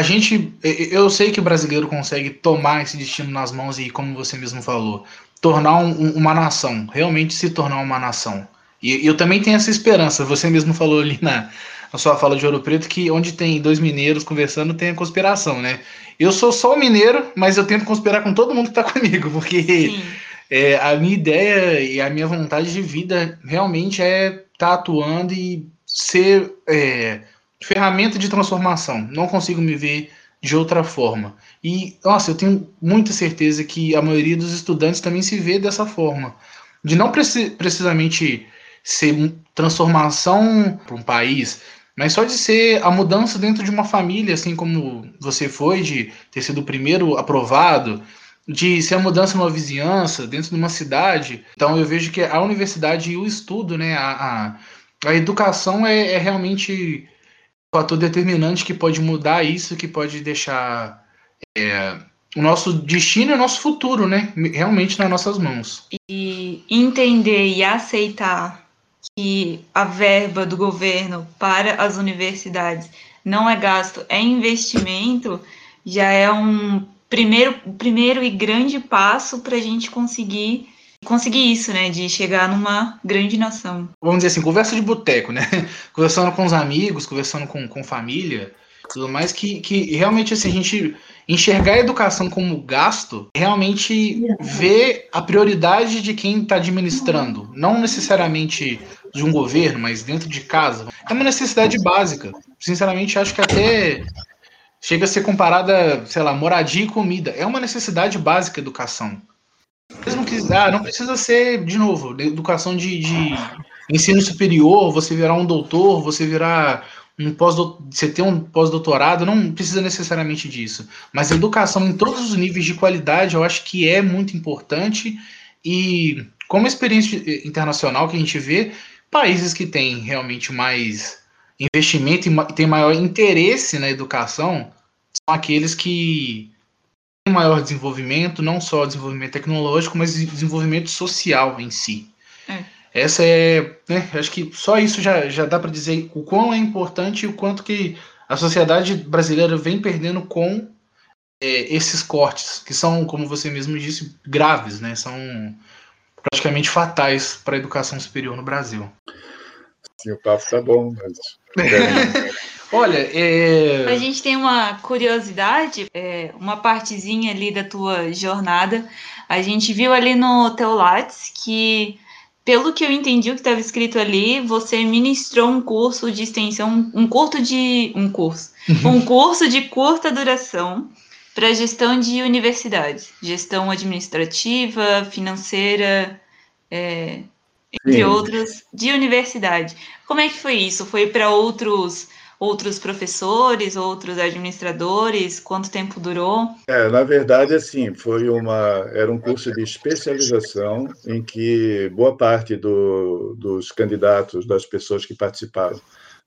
a gente, eu sei que o brasileiro consegue tomar esse destino nas mãos e, como você mesmo falou, tornar um, uma nação, realmente se tornar uma nação. E eu também tenho essa esperança. Você mesmo falou ali na, na sua fala de Ouro Preto que onde tem dois mineiros conversando tem a conspiração, né? Eu sou só o mineiro, mas eu tento conspirar com todo mundo que está comigo, porque é, a minha ideia e a minha vontade de vida realmente é estar tá atuando e ser é, ferramenta de transformação. Não consigo me ver de outra forma. E, nossa, eu tenho muita certeza que a maioria dos estudantes também se vê dessa forma. De não preci precisamente ser transformação para um país, mas só de ser a mudança dentro de uma família, assim como você foi, de ter sido o primeiro aprovado, de ser a mudança numa vizinhança, dentro de uma cidade. Então eu vejo que a universidade e o estudo, né, a, a, a educação é, é realmente fator determinante que pode mudar isso, que pode deixar é, o nosso destino e o nosso futuro, né? Realmente nas nossas mãos. E entender e aceitar que a verba do governo para as universidades não é gasto, é investimento, já é um primeiro, primeiro e grande passo para a gente conseguir conseguir isso, né? De chegar numa grande nação. Vamos dizer assim, conversa de boteco, né? Conversando com os amigos, conversando com, com família, tudo mais, que, que realmente assim, a gente enxergar a educação como gasto, realmente ver a prioridade de quem está administrando, não necessariamente de um governo, mas dentro de casa. É uma necessidade básica. Sinceramente, acho que até chega a ser comparada, sei lá, moradia e comida. É uma necessidade básica a educação. Mesmo que ah, não precisa ser, de novo, educação de, de ensino superior, você virar um doutor, você virar um pós você ter um pós-doutorado, não precisa necessariamente disso. Mas educação em todos os níveis de qualidade, eu acho que é muito importante. E como experiência internacional que a gente vê, países que têm realmente mais investimento e têm maior interesse na educação são aqueles que maior desenvolvimento, não só desenvolvimento tecnológico, mas desenvolvimento social em si. É. Essa é, né, acho que só isso já, já dá para dizer o quão é importante e o quanto que a sociedade brasileira vem perdendo com é, esses cortes, que são, como você mesmo disse, graves, né? São praticamente fatais para a educação superior no Brasil. Sim, o papo tá bom, mas... Olha, é... a gente tem uma curiosidade, é, uma partezinha ali da tua jornada. A gente viu ali no teu Lattes que pelo que eu entendi o que estava escrito ali, você ministrou um curso de extensão, um curso de um curso, uhum. um curso de curta duração para gestão de universidades, gestão administrativa, financeira, é, entre Sim. outros, de universidade. Como é que foi isso? Foi para outros outros professores, outros administradores? Quanto tempo durou? É, na verdade, assim, foi uma era um curso de especialização em que boa parte do, dos candidatos, das pessoas que participaram,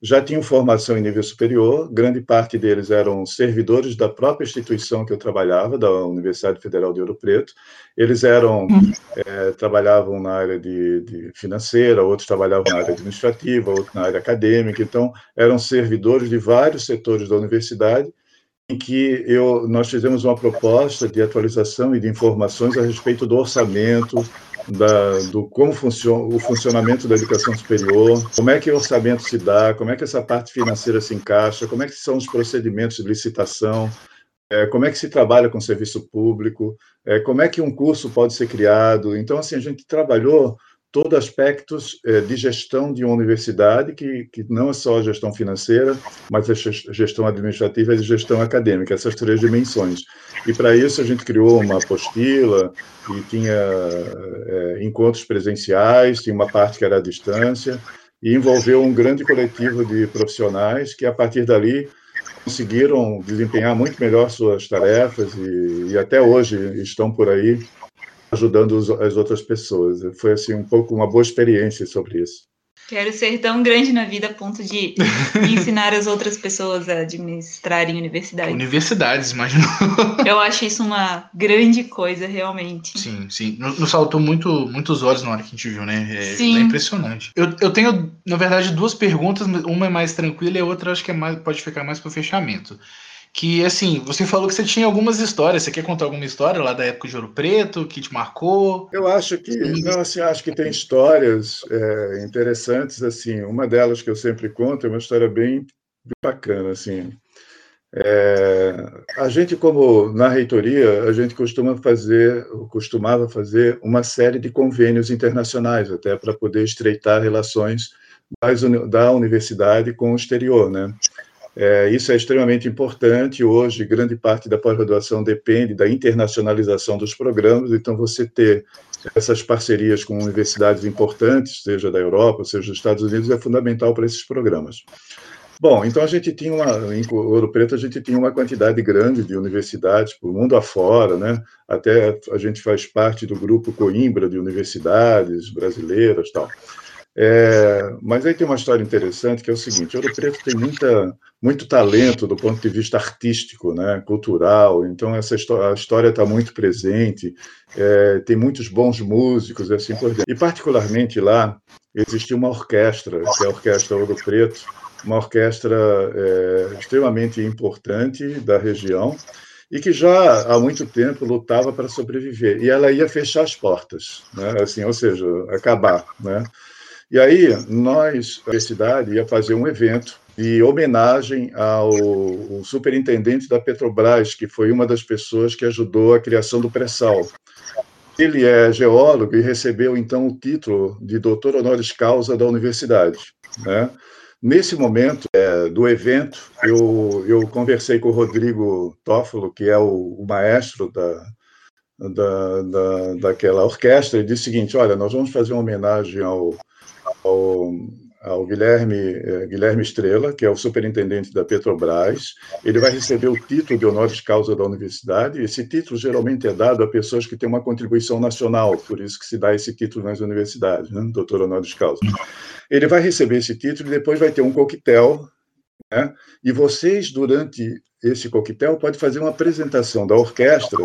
já tinham formação em nível superior, grande parte deles eram servidores da própria instituição que eu trabalhava, da Universidade Federal de Ouro Preto. Eles eram é, trabalhavam na área de, de, financeira, outros trabalhavam na área administrativa, outros na área acadêmica. Então, eram servidores de vários setores da universidade em que eu, nós fizemos uma proposta de atualização e de informações a respeito do orçamento, da, do como funciona o funcionamento da educação superior, como é que o orçamento se dá, como é que essa parte financeira se encaixa, como é que são os procedimentos de licitação, é, como é que se trabalha com serviço público, é, como é que um curso pode ser criado. Então, assim, a gente trabalhou todos aspectos é, de gestão de uma universidade, que, que não é só a gestão financeira, mas a gestão administrativa e a gestão acadêmica, essas três dimensões. E para isso a gente criou uma apostila e tinha é, encontros presenciais, tinha uma parte que era à distância, e envolveu um grande coletivo de profissionais que, a partir dali, conseguiram desempenhar muito melhor suas tarefas e, e até hoje estão por aí ajudando as outras pessoas. Foi assim um pouco uma boa experiência sobre isso. Quero ser tão grande na vida a ponto de ensinar as outras pessoas a administrarem universidades. Universidades, imagino. Eu acho isso uma grande coisa, realmente. Sim, sim. Nos saltou muito, muitos olhos na hora que a gente viu, né? É, sim. é impressionante. Eu, eu tenho, na verdade, duas perguntas. Uma é mais tranquila e a outra acho que é mais, pode ficar mais para o fechamento que assim, você falou que você tinha algumas histórias. Você quer contar alguma história lá da época de Ouro Preto que te marcou? Eu acho que não, assim, acho que tem histórias é, interessantes assim. Uma delas que eu sempre conto é uma história bem, bacana assim. É, a gente, como na reitoria, a gente costuma fazer, costumava fazer uma série de convênios internacionais, até para poder estreitar relações da universidade com o exterior, né? É, isso é extremamente importante. Hoje, grande parte da pós-graduação depende da internacionalização dos programas, então, você ter essas parcerias com universidades importantes, seja da Europa, seja dos Estados Unidos, é fundamental para esses programas. Bom, então a gente tinha uma, em Ouro Preto, a gente tinha uma quantidade grande de universidades, por mundo afora, né? Até a gente faz parte do grupo Coimbra de universidades brasileiras tal. É, mas aí tem uma história interessante que é o seguinte: Ouro Preto tem muita, muito talento do ponto de vista artístico, né, cultural. Então essa a história está muito presente. É, tem muitos bons músicos e assim por diante. E particularmente lá existia uma orquestra, que é a Orquestra Ouro Preto, uma orquestra é, extremamente importante da região e que já há muito tempo lutava para sobreviver. E ela ia fechar as portas, né? assim, ou seja, acabar, né? E aí, nós, a universidade, ia fazer um evento de homenagem ao superintendente da Petrobras, que foi uma das pessoas que ajudou a criação do pré-sal. Ele é geólogo e recebeu, então, o título de doutor honoris causa da universidade. Né? Nesse momento é, do evento, eu, eu conversei com o Rodrigo Toffolo, que é o, o maestro da, da, da, daquela orquestra, e disse o seguinte: olha, nós vamos fazer uma homenagem ao ao, ao Guilherme, eh, Guilherme Estrela, que é o superintendente da Petrobras. Ele vai receber o título de honoris causa da universidade. Esse título geralmente é dado a pessoas que têm uma contribuição nacional, por isso que se dá esse título nas universidades, né? doutor honoris causa. Ele vai receber esse título e depois vai ter um coquetel, né? e vocês, durante esse coquetel, pode fazer uma apresentação da orquestra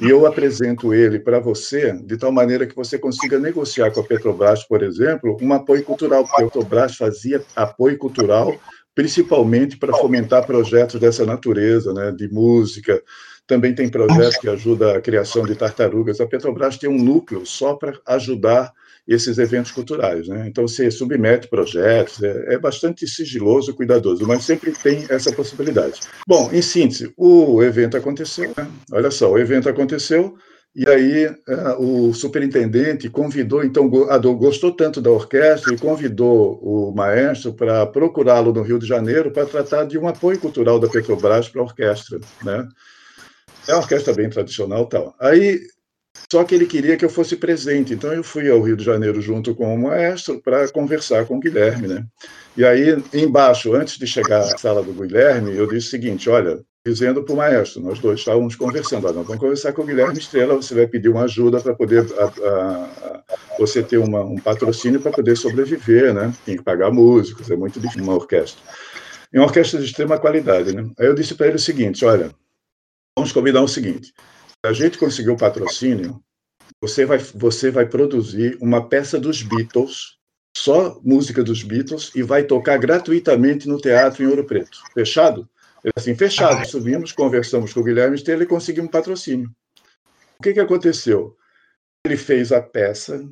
e eu apresento ele para você de tal maneira que você consiga negociar com a Petrobras, por exemplo, um apoio cultural, a Petrobras fazia apoio cultural principalmente para fomentar projetos dessa natureza, né, de música. Também tem projetos que ajudam a criação de tartarugas. A Petrobras tem um núcleo só para ajudar esses eventos culturais. Né? Então, você submete projetos, é, é, bastante sigiloso, cuidadoso, mas sempre tem essa possibilidade. Bom, em síntese, o evento aconteceu, né? olha só, o evento aconteceu, E aí é, o superintendente convidou, então gostou tanto da orquestra e convidou o maestro para procurá-lo no Rio de Janeiro para tratar de um apoio cultural da Petrobras para a orquestra, né? É uma orquestra bem tradicional, tal. Aí só que ele queria que eu fosse presente, então eu fui ao Rio de Janeiro junto com o maestro para conversar com o Guilherme, né? E aí embaixo, antes de chegar à sala do Guilherme, eu disse o seguinte: olha, dizendo para o maestro, nós dois estávamos conversando, ah, nós vamos conversar com o Guilherme Estrela, você vai pedir uma ajuda para poder a, a, a, você ter uma, um patrocínio para poder sobreviver, né? Tem que pagar músicos, é muito difícil uma orquestra. E uma orquestra de extrema qualidade, né? Aí eu disse para ele o seguinte, olha, vamos combinar o seguinte, se a gente conseguir o patrocínio, você vai, você vai produzir uma peça dos Beatles, só música dos Beatles, e vai tocar gratuitamente no teatro em Ouro Preto. Fechado? Assim, fechado. Subimos, conversamos com o Guilherme Estrela e conseguimos patrocínio. O que, que aconteceu? Ele fez a peça,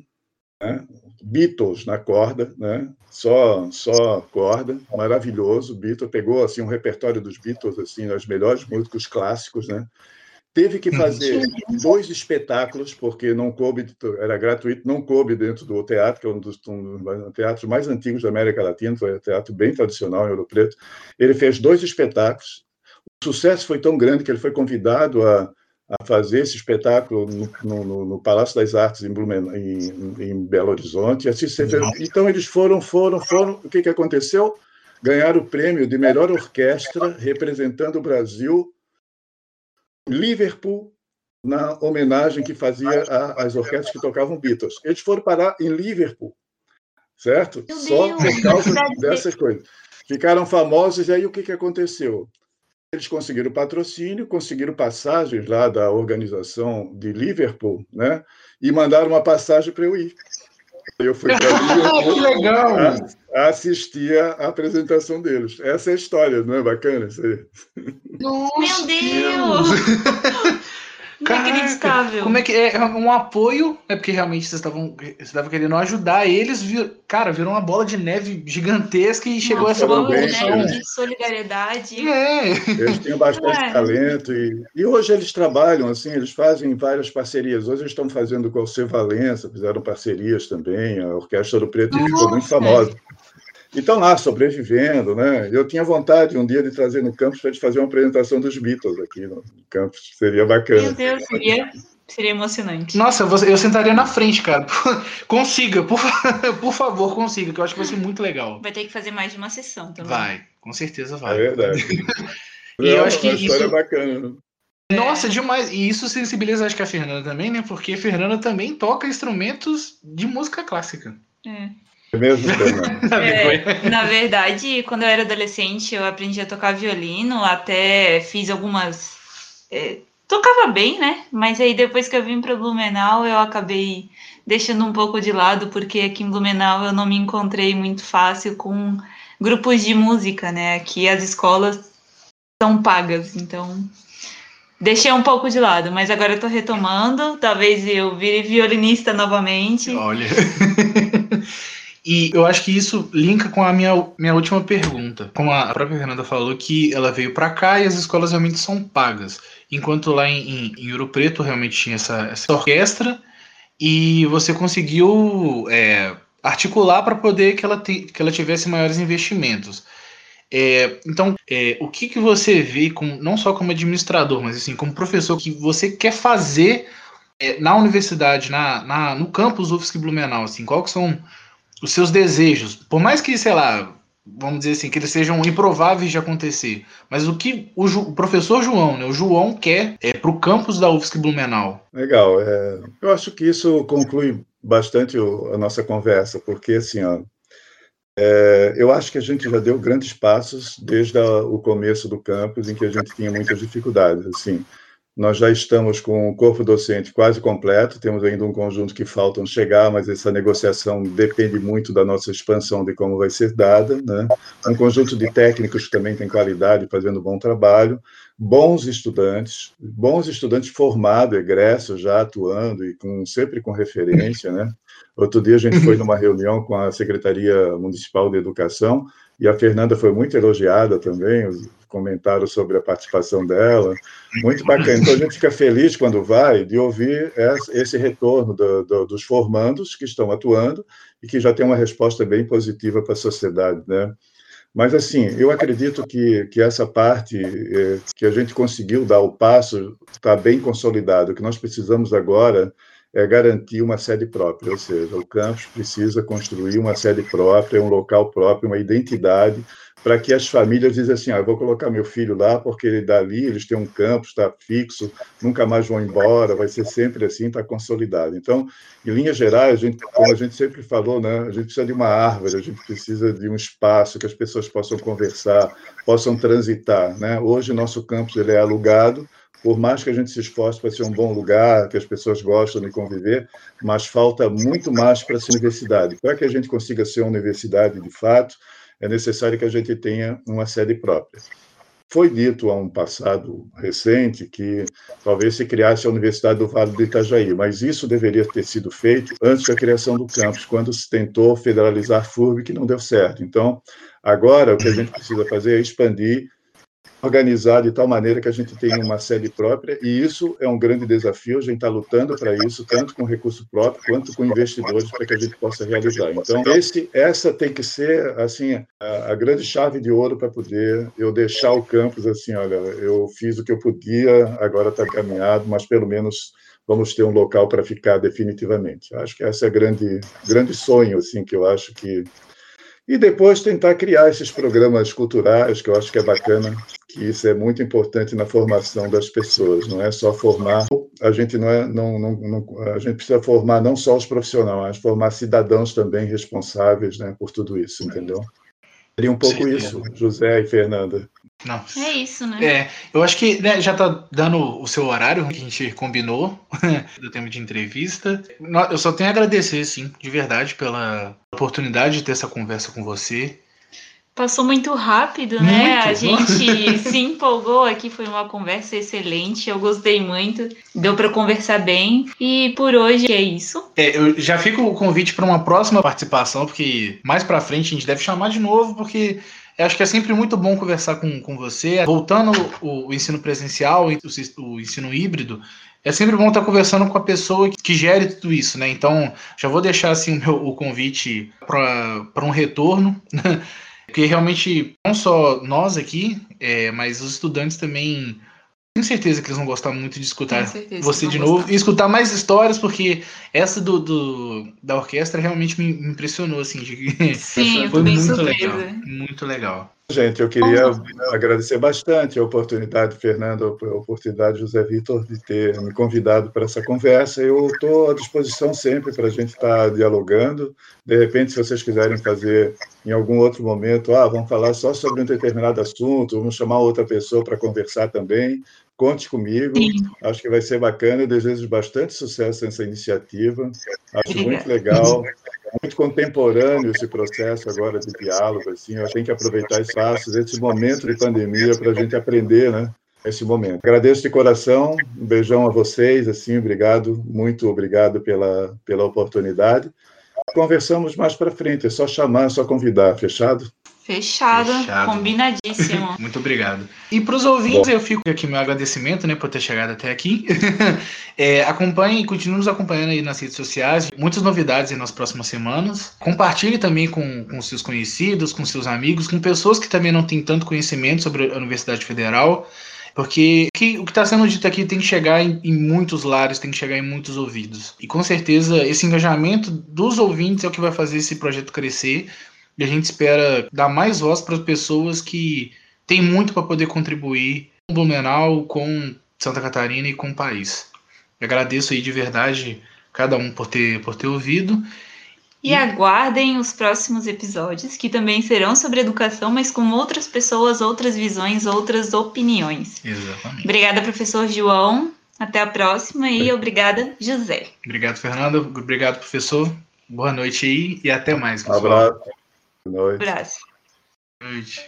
né? Beatles na corda, né? só só corda, maravilhoso. Beatles pegou assim um repertório dos Beatles, assim, os melhores músicos clássicos, né? Teve que fazer dois espetáculos, porque não coube, era gratuito, não coube dentro do teatro, que é um dos, um teatros mais antigos da América Latina, foi um teatro bem tradicional em Ouro Preto. Ele fez dois espetáculos. O sucesso foi tão grande que ele foi convidado a, a fazer esse espetáculo no, no, no Palácio das Artes em, Blumen, em, em Belo Horizonte. Assim, então, eles foram, foram, foram. O que, que aconteceu? Ganharam o prêmio de melhor orquestra representando o Brasil Liverpool na homenagem que fazia às orquestras que tocavam Beatles. Eles foram parar em Liverpool, certo? Só por causa dessas coisas. Ficaram famosos e aí o que, que aconteceu? Eles conseguiram patrocínio, conseguiram passagens lá da organização de Liverpool, né? E mandaram uma passagem para eu ir. Eu fui para Liverpool que legal! assistir a apresentação deles. Essa é a história, não é bacana isso aí? Nossa, Meu Deus! Inacreditável. Como é que é, é um apoio? É porque realmente vocês estavam estavam querendo ajudar eles, vir, cara, virou uma bola de neve gigantesca e chegou uma essa bola de neve de solidariedade. É. Eles tinham bastante é. talento e, e hoje eles trabalham assim, eles fazem várias parcerias. Hoje eles estão fazendo com o C Valença, fizeram parcerias também, a Orquestra do Preto Nossa. ficou muito famosa. E estão lá sobrevivendo, né? Eu tinha vontade um dia de trazer no campus para a gente fazer uma apresentação dos Beatles aqui no campus, seria bacana. Meu Deus, seria, seria emocionante. Nossa, eu, eu sentaria na frente, cara. Consiga, por, por favor, consiga, que eu acho que vai ser muito legal. Vai ter que fazer mais de uma sessão também. Vai, com certeza vai. É verdade. e Não, eu acho que uma história isso... bacana. Né? Nossa, demais. E isso sensibiliza, acho que a Fernanda também, né? Porque a Fernanda também toca instrumentos de música clássica. É. É mesmo, é, na verdade, quando eu era adolescente, eu aprendi a tocar violino, até fiz algumas. É, tocava bem, né? Mas aí depois que eu vim para Blumenau, eu acabei deixando um pouco de lado, porque aqui em Blumenau eu não me encontrei muito fácil com grupos de música, né? Aqui as escolas são pagas, então deixei um pouco de lado, mas agora eu tô retomando. Talvez eu vire violinista novamente. Olha. E eu acho que isso linka com a minha, minha última pergunta. Como a própria Fernanda falou, que ela veio para cá e as escolas realmente são pagas. Enquanto lá em, em, Ouro Preto realmente tinha essa, essa orquestra e você conseguiu é, articular para poder que ela, te, que ela tivesse maiores investimentos. É, então, é, o que, que você vê, com, não só como administrador, mas assim, como professor, que você quer fazer é, na universidade, na, na, no campus UFSC Blumenau? Assim, que são os seus desejos, por mais que, sei lá, vamos dizer assim, que eles sejam improváveis de acontecer, mas o que o, o professor João, né, o João quer é para o campus da UFSC Blumenau. Legal, é, eu acho que isso conclui bastante o, a nossa conversa, porque assim, ó, é, eu acho que a gente já deu grandes passos desde a, o começo do campus, em que a gente tinha muitas dificuldades, assim, nós já estamos com o corpo docente quase completo, temos ainda um conjunto que faltam chegar, mas essa negociação depende muito da nossa expansão, de como vai ser dada. Né? Um conjunto de técnicos que também tem qualidade, fazendo bom trabalho, bons estudantes, bons estudantes formados, egressos, já atuando e com, sempre com referência. Né? Outro dia a gente foi numa reunião com a Secretaria Municipal de Educação e a Fernanda foi muito elogiada também, comentaram sobre a participação dela. Muito bacana. Então, a gente fica feliz quando vai de ouvir esse retorno do, do, dos formandos que estão atuando e que já tem uma resposta bem positiva para a sociedade, né? Mas, assim, eu acredito que, que essa parte eh, que a gente conseguiu dar o passo está bem consolidado. O que nós precisamos agora é garantir uma sede própria, ou seja, o campus precisa construir uma sede própria, um local próprio, uma identidade, para que as famílias dizem assim, ah, vou colocar meu filho lá porque ele dali, eles têm um campus, está fixo, nunca mais vão embora, vai ser sempre assim, está consolidado. Então, em linhas gerais, a gente, como a gente sempre falou, né, a gente precisa de uma árvore, a gente precisa de um espaço que as pessoas possam conversar, possam transitar. Né? Hoje, nosso campus ele é alugado, por mais que a gente se esforce para ser um bom lugar, que as pessoas gostam de conviver, mas falta muito mais para essa universidade. Para que a gente consiga ser uma universidade de fato, é necessário que a gente tenha uma sede própria. Foi dito há um passado recente que talvez se criasse a Universidade do Vale do Itajaí, mas isso deveria ter sido feito antes da criação do campus, quando se tentou federalizar FURB, que não deu certo. Então, agora o que a gente precisa fazer é expandir organizar de tal maneira que a gente tenha uma sede própria, e isso é um grande desafio, a gente está lutando para isso, tanto com recurso próprio quanto com investidores, para que a gente possa realizar. Então, esse, essa tem que ser, assim, a, a grande chave de ouro para poder eu deixar o campus assim, olha, eu fiz o que eu podia, agora está caminhado, mas pelo menos vamos ter um local para ficar definitivamente. Acho que esse é grande, grande sonho, assim, que eu acho que e depois tentar criar esses programas culturais, que eu acho que é bacana, que isso é muito importante na formação das pessoas, não é só formar, a gente não é, não, não, não, a gente precisa formar não só os profissionais, mas formar cidadãos também responsáveis, né, por tudo isso, entendeu? Seria um pouco Sim, isso, é. José e Fernanda. Não. É isso, né? É, eu acho que né, já tá dando o seu horário que a gente combinou do tempo de entrevista. Eu só tenho a agradecer, sim, de verdade, pela oportunidade de ter essa conversa com você. Passou muito rápido, né? Muito. A gente se empolgou aqui, foi uma conversa excelente. Eu gostei muito, deu para conversar bem. E por hoje é isso. É, eu já fico o convite para uma próxima participação, porque mais para frente a gente deve chamar de novo, porque eu acho que é sempre muito bom conversar com, com você. Voltando o, o ensino presencial, o, o ensino híbrido, é sempre bom estar conversando com a pessoa que gere tudo isso, né? Então, já vou deixar assim o, meu, o convite para um retorno, porque realmente não só nós aqui, é, mas os estudantes também tenho certeza que eles vão gostar muito de escutar você de novo gostar. e escutar mais histórias, porque essa do, do da orquestra realmente me impressionou, assim. De... Sim, foi muito surpresa. legal. Muito legal. Gente, eu queria agradecer bastante a oportunidade, Fernando, a oportunidade, José Vitor, de ter me convidado para essa conversa. Eu estou à disposição sempre para a gente estar tá dialogando. De repente, se vocês quiserem fazer em algum outro momento, ah, vamos falar só sobre um determinado assunto, vamos chamar outra pessoa para conversar também, conte comigo. Sim. Acho que vai ser bacana. Eu desejo bastante sucesso nessa iniciativa. Acho Obrigada. muito legal muito contemporâneo esse processo agora de diálogo, assim, eu tenho que aproveitar espaços, esse momento de pandemia para a gente aprender, né, esse momento. Agradeço de coração, um beijão a vocês, assim, obrigado, muito obrigado pela, pela oportunidade. Conversamos mais para frente, é só chamar, é só convidar, fechado? Fechado, Fechado. combinadíssimo. Muito obrigado. E para os ouvintes, Bom. eu fico aqui meu agradecimento, né, por ter chegado até aqui. é, acompanhe e continue nos acompanhando aí nas redes sociais. Muitas novidades aí nas próximas semanas. Compartilhe também com, com seus conhecidos, com seus amigos, com pessoas que também não têm tanto conhecimento sobre a Universidade Federal. Porque que, o que está sendo dito aqui tem que chegar em, em, muitos lares, tem que chegar em muitos ouvidos. E com certeza esse engajamento dos ouvintes é o que vai fazer esse projeto crescer. E a gente espera dar mais voz para as pessoas que têm muito para poder contribuir com Blumenau, com Santa Catarina e com o país. Eu agradeço aí de verdade cada um por ter, por ter ouvido. E, aguardem os próximos episódios, que também serão sobre educação, mas com outras pessoas, outras visões, outras opiniões. Exatamente. Obrigada, professor João. Até a próxima e obrigada, José. Obrigado, Fernanda. Obrigado, professor. Boa noite aí e até mais. Pessoal. Um abraço. Boa noite. Abraço. Boa noite.